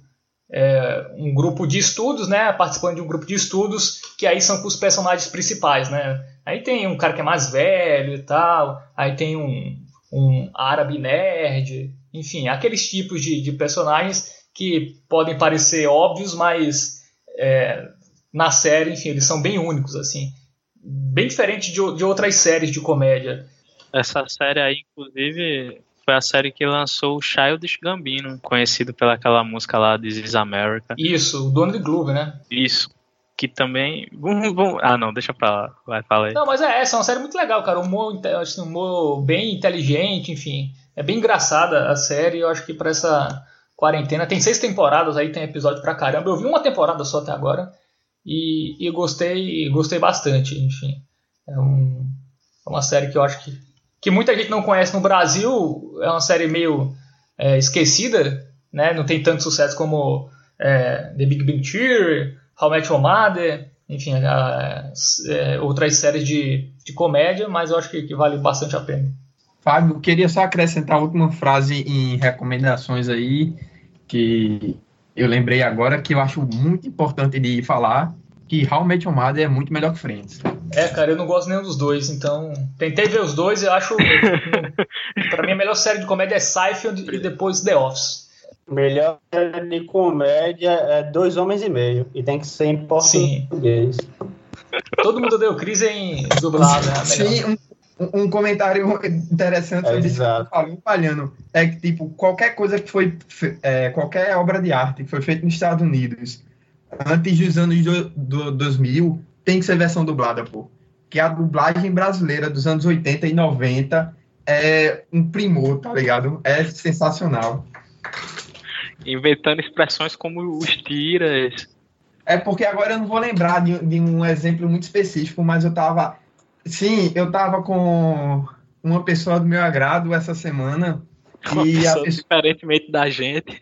é, um grupo de estudos, né? Participando de um grupo de estudos que aí são os personagens principais, né? Aí tem um cara que é mais velho e tal, aí tem um, um árabe nerd, enfim, aqueles tipos de, de personagens que podem parecer óbvios, mas é, na série, enfim, eles são bem únicos, assim. Bem diferente de, de outras séries de comédia. Essa série aí, inclusive, foi a série que lançou o Childish Gambino, conhecido pelaquela música lá, This is America. Isso, o Donald Glover, né? Isso. Que também. Vum, vum. Ah, não, deixa pra lá. Vai, fala aí. Não, mas é, essa é uma série muito legal, cara. Humor, assim, humor bem inteligente, enfim. É bem engraçada a série. Eu acho que pra essa quarentena. Tem seis temporadas aí, tem episódio pra caramba. Eu vi uma temporada só até agora. E, e gostei, gostei bastante, enfim. É, um, é uma série que eu acho que, que muita gente não conhece no Brasil. É uma série meio é, esquecida, né? Não tem tanto sucesso como é, The Big Bang Theory, How I Met Your Mother, enfim, a, é, outras séries de, de comédia, mas eu acho que, que vale bastante a pena. Fábio, queria só acrescentar a última frase em recomendações aí, que eu lembrei agora, que eu acho muito importante de falar, que How I Met Your Mother é muito melhor que Friends. É, cara, eu não gosto nenhum dos dois, então tentei ver os dois e eu acho, pra mim a melhor série de comédia é Seinfeld e depois The Office. Melhor série de comédia é Dois Homens e Meio, e tem que ser em português. Todo mundo deu crise em dublado, né? Sim, um, um comentário interessante que eu falei, falhando, é que, tipo, qualquer coisa que foi, é, qualquer obra de arte que foi feita nos Estados Unidos antes dos anos do, do 2000 tem que ser versão dublada, pô. Que a dublagem brasileira dos anos 80 e 90 é um primor, tá ligado? É sensacional. Inventando expressões como os tiras. É porque agora eu não vou lembrar de, de um exemplo muito específico, mas eu tava. Sim, eu tava com uma pessoa do meu agrado essa semana. Uma e pessoa pessoa, diferentemente da gente.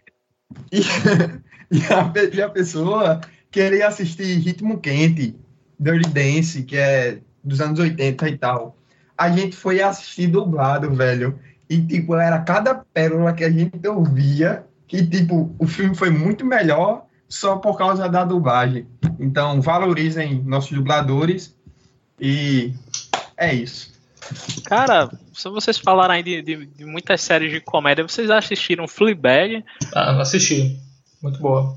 e, e a, e a pessoa queria assistir Ritmo Quente, Dirty Dance, que é dos anos 80 e tal. A gente foi assistir dublado, velho. E, tipo, era cada pérola que a gente ouvia que, tipo, o filme foi muito melhor só por causa da dublagem. Então, valorizem nossos dubladores e é isso. Cara, se vocês falarem aí de, de, de muitas séries de comédia, vocês assistiram Fleabag? Ah, assisti. Muito boa.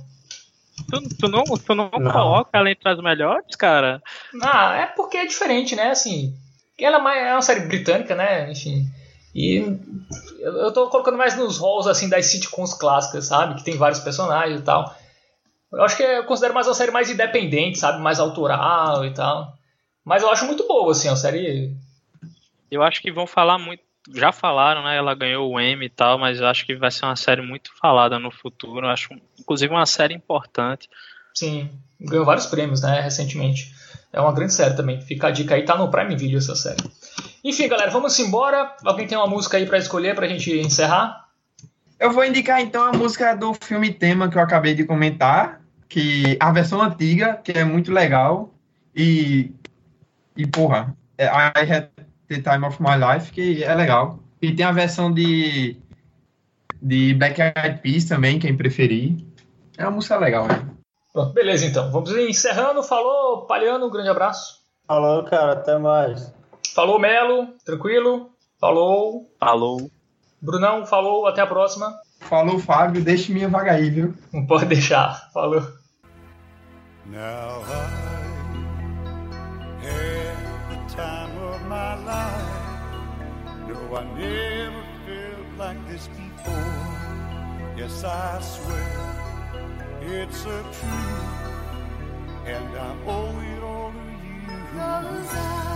Tu, tu não, tu não, Não. coloca ela entre as melhores, cara? Ah, é porque é diferente, né? Assim, ela é mais- é uma série britânica, né? Enfim. E eu eu tô colocando mais nos halls assim das sitcoms clássicas, sabe? Que tem vários personagens e tal. Eu acho que eu considero mais uma série mais independente, sabe? Mais autoral e tal. Mas eu acho muito boa, assim, é uma série. Eu acho que vão falar muito. Já falaram, né? Ela ganhou o Emmy e tal, mas eu acho que vai ser uma série muito falada no futuro. Eu acho, inclusive, uma série importante. Sim, ganhou vários prêmios, né, recentemente. É uma grande série também. Fica a dica aí, tá no Prime Video essa série. Enfim, galera, vamos embora. Alguém tem uma música aí para escolher pra gente encerrar? Eu vou indicar então a música do filme tema que eu acabei de comentar, que a versão antiga, que é muito legal. E, e porra, é I Had the Time of My Life, que é legal. E tem a versão de, de Black Eyed Peas também, quem preferir. É uma música legal, né? Pronto, beleza então. Vamos encerrando. Falou, Palhano, um grande abraço. Falou, cara, até mais. Falou, Melo, tranquilo? Falou. Falou. Brunão, falou, até a próxima. Falou, Fábio, deixe minha vaga aí, viu? Não pode deixar. Falou. Now I my life. No, I never felt like this before. Yes, I swear it's a truth, and I owe it all to you. Cause I